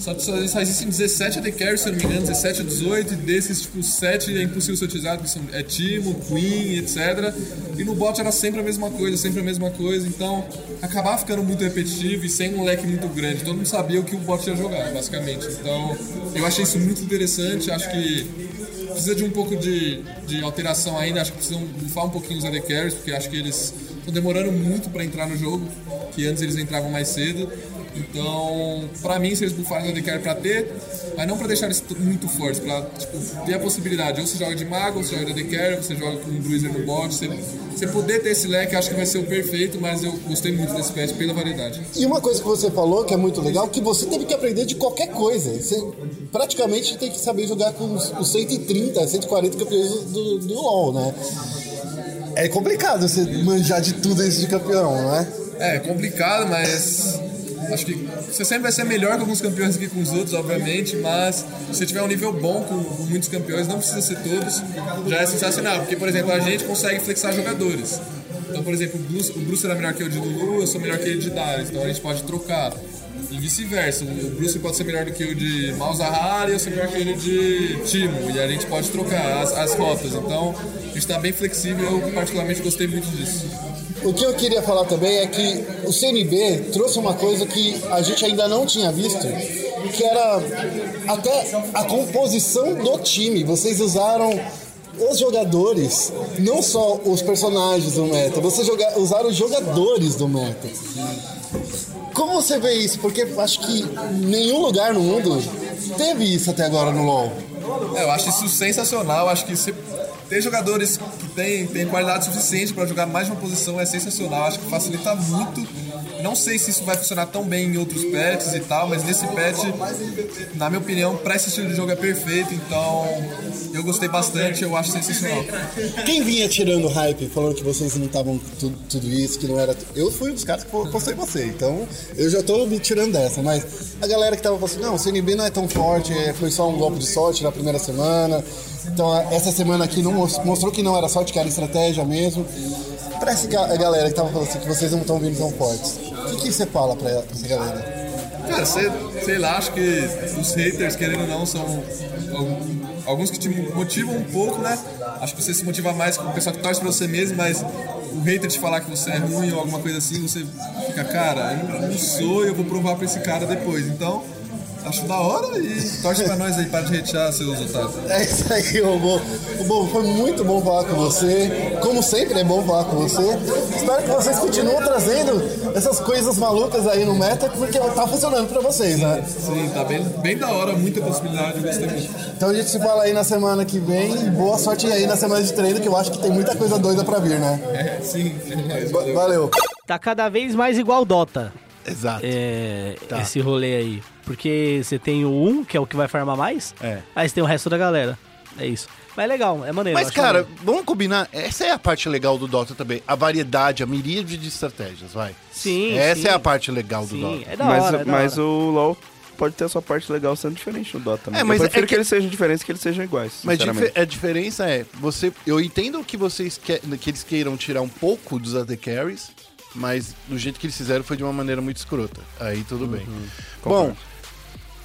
só, só, só existem 17 AD Carries, se eu não me engano, 17 a 18, e desses, tipo, 7 é impossível ser utilizado, que são, é Timo, Queen, etc. E no bot era sempre a mesma coisa, sempre a mesma coisa, então acabava ficando muito repetitivo e sem um leque muito grande. Todo mundo sabia o que o bot ia jogar, basicamente. Então eu achei isso muito interessante, acho que precisa de um pouco de, de alteração ainda, acho que precisam bufar um pouquinho os AD Carries, porque acho que eles estão demorando muito para entrar no jogo, que antes eles entravam mais cedo. Então, pra mim, se eles bufarem o AD Carry pra ter, mas não pra deixar t- muito fortes, pra tipo, ter a possibilidade, ou você joga de mago, ou você joga de AD Carry, ou você joga com um Bruiser no bot, você, você poder ter esse leque, acho que vai ser o perfeito, mas eu gostei muito desse patch pela variedade. E uma coisa que você falou que é muito legal, que você teve que aprender de qualquer coisa. Você praticamente tem que saber jogar com os, os 130, 140 campeões do, do LoL, né? É complicado você manjar de tudo isso de campeão, não é? É, complicado, mas acho que você sempre vai ser melhor que alguns campeões aqui com os outros, obviamente, mas se você tiver um nível bom com, com muitos campeões, não precisa ser todos, já é sensacional, porque, por exemplo, a gente consegue flexar jogadores. Então, por exemplo, o Bruce, o Bruce era melhor que eu de Lulu, eu sou melhor que ele de Darius, então a gente pode trocar. E vice-versa, o Bruce pode ser melhor do que eu de Malzahar e eu sou melhor que ele de Timo, e a gente pode trocar as, as rotas. Então, a gente tá bem flexível, eu particularmente gostei muito disso. O que eu queria falar também é que o CNB trouxe uma coisa que a gente ainda não tinha visto, que era até a composição do time. Vocês usaram os jogadores, não só os personagens do meta, vocês joga- usaram os jogadores do meta. Como você vê isso? Porque acho que nenhum lugar no mundo teve isso até agora no LoL. É, eu acho isso sensacional. Acho que ter jogadores que têm, têm qualidade suficiente para jogar mais de uma posição é sensacional. Acho que facilita muito. Não sei se isso vai funcionar tão bem em outros patches e tal, mas nesse patch, na minha opinião, para esse estilo de jogo é perfeito. Então, eu gostei bastante. Eu acho sensacional. Quem vinha tirando hype, falando que vocês não estavam tudo, tudo isso, que não era. Eu fui um dos caras que postei você, então eu já tô me tirando dessa. Mas a galera que tava falando assim: não, o CNB não é tão forte, é, foi só um golpe de sorte na primeira semana. Então essa semana aqui não mos- mostrou que não era sorte, que era estratégia mesmo. Pra essa galera que tava falando assim, que vocês não estão vindo tão fortes, o que, que você fala pra essa galera? Cara, sei, sei lá, acho que os haters, querendo ou não, são alguns que te motivam um pouco, né? Acho que você se motiva mais com o pessoal que torce pra você mesmo, mas o hater te falar que você é ruim ou alguma coisa assim, você fica, cara, eu não sou e eu vou provar pra esse cara depois. Então, acho da hora e torce pra nós aí, para de hatear, seus otários. É isso aí, Robô. Robô, foi muito bom falar com você. Como sempre, é bom falar com você. Espero que vocês continuem trazendo essas coisas malucas aí no meta, porque tá funcionando pra vocês, né? Sim, tá bem, bem da hora, muita possibilidade, gostei muito. Então a gente se fala aí na semana que vem. E boa sorte aí na semana de treino, que eu acho que tem muita coisa doida pra vir, né? É, sim, valeu. Valeu. Tá cada vez mais igual Dota. Exato. É, Tá. esse rolê aí. Porque você tem o 1, que é o que vai farmar mais. É. Aí você tem o resto da galera. É isso. Mas é legal, é maneiro. Mas, cara, maneiro. vamos combinar. Essa é a parte legal do Dota também. A variedade, a miríade de estratégias, vai. Sim, Essa sim. é a parte legal do Sim, Dota. é da mas hora. é da mas hora. o LoL pode ter a sua parte legal sendo diferente do Dota também. É, mas eu prefiro é que... que- eles sejam diferentes que eles sejam iguais. Mas dife- a diferença é, você, eu entendo que vocês que, que eles queiram tirar um pouco dos AD Carries, mas do jeito que eles fizeram foi de uma maneira muito escrota. Aí tudo bem. Bom, concordo.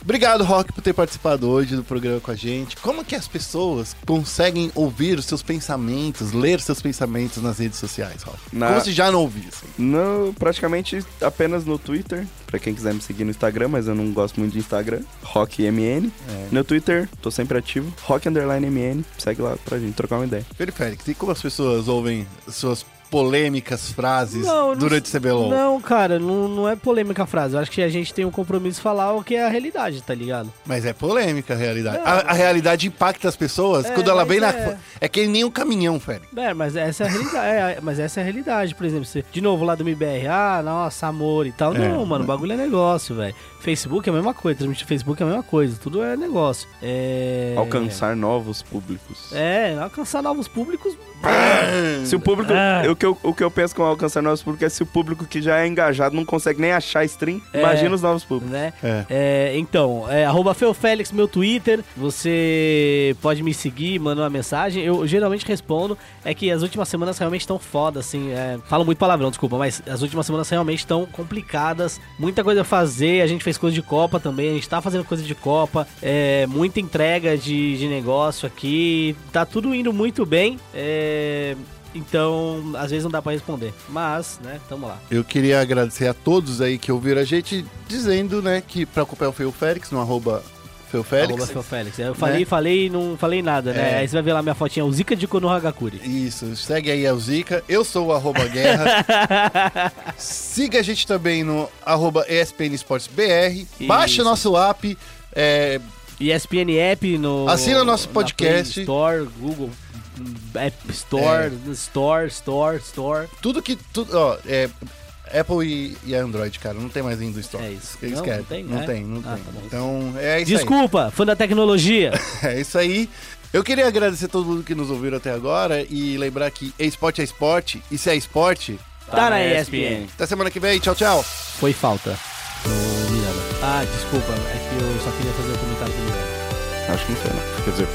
obrigado Rock por ter participado hoje do programa com a gente. Como que as pessoas conseguem ouvir os seus pensamentos, ler seus pensamentos nas redes sociais, Rock? Na- Como se já não ouvissem. No, praticamente apenas no Twitter, pra quem quiser me seguir no Instagram, mas eu não gosto muito de Instagram, RockMN. No Twitter, tô sempre ativo, Rock Underline MN, segue lá pra gente trocar uma ideia. Periféricos, e como as pessoas ouvem suas polêmicas frases Não, não- durante o CBLOL. Não, cara, não, não é polêmica a frase. Eu acho que a gente tem um compromisso de falar o que é a realidade, tá ligado? Mas é polêmica a realidade. Não, a, a realidade impacta as pessoas É, quando ela vem na. é. É que nem um caminhão, Félix. É, mas essa é a realidade. é, mas essa é a realidade, por exemplo. Você, de novo, lá do MBR, ah, nossa, amor e tal. É. Não, mano, o bagulho é negócio, velho. Facebook é a mesma coisa, transmitir Facebook é a mesma coisa. Tudo é negócio. É. Alcançar novos públicos. É, alcançar novos públicos. Se o público. O, que eu, o que eu penso com alcançar novos públicos é se o público que já é engajado não consegue nem achar stream, É. imagina os novos públicos. né? É. É, então, é meu Twitter. Você pode me seguir, mandar uma mensagem. Eu geralmente respondo. É que as últimas semanas realmente estão foda, assim. É, falo muito palavrão, desculpa, mas as últimas semanas realmente estão complicadas. Muita coisa a fazer. A gente fez coisa de Copa também. A gente tá fazendo coisa de Copa. É, muita entrega de, de negócio aqui. Tá tudo indo muito bem. É, então, às vezes não dá pra responder. Mas, né, tamo lá. Eu queria agradecer a todos aí que ouviram a gente dizendo, né, que pra acompanhar o Feio Félix no arroba Feio Félix. Arroba Fel Félix. Eu falei, Né? falei e não falei nada, né? É. Aí você vai ver lá minha fotinha, o Zika de Konohagakure. Isso, segue aí a Zica. Eu sou o arroba guerra. Siga a gente também no arroba ESPN Esportes BR. Baixa nosso app. é, ESPN App no. Assina nosso podcast. Play Store, Google. App Store, Store, Store, Store. tudo que. Tudo, ó, é, Apple e, e Android, cara. Não tem mais indo Store. É isso. Eles Não, querem. não tem, Não né? tem, não Ah, tem. tá. Então, é isso Desculpa, fã da tecnologia. aí. É isso aí. Eu queria agradecer a todo mundo que nos ouviu até agora e lembrar que esporte é esporte. E se é esporte, Tá na ESPN. até semana que vem. Tchau, tchau. Foi falta. Ah, desculpa, é que eu só queria fazer um comentário do Miranda. Acho que não foi, não. Quer dizer.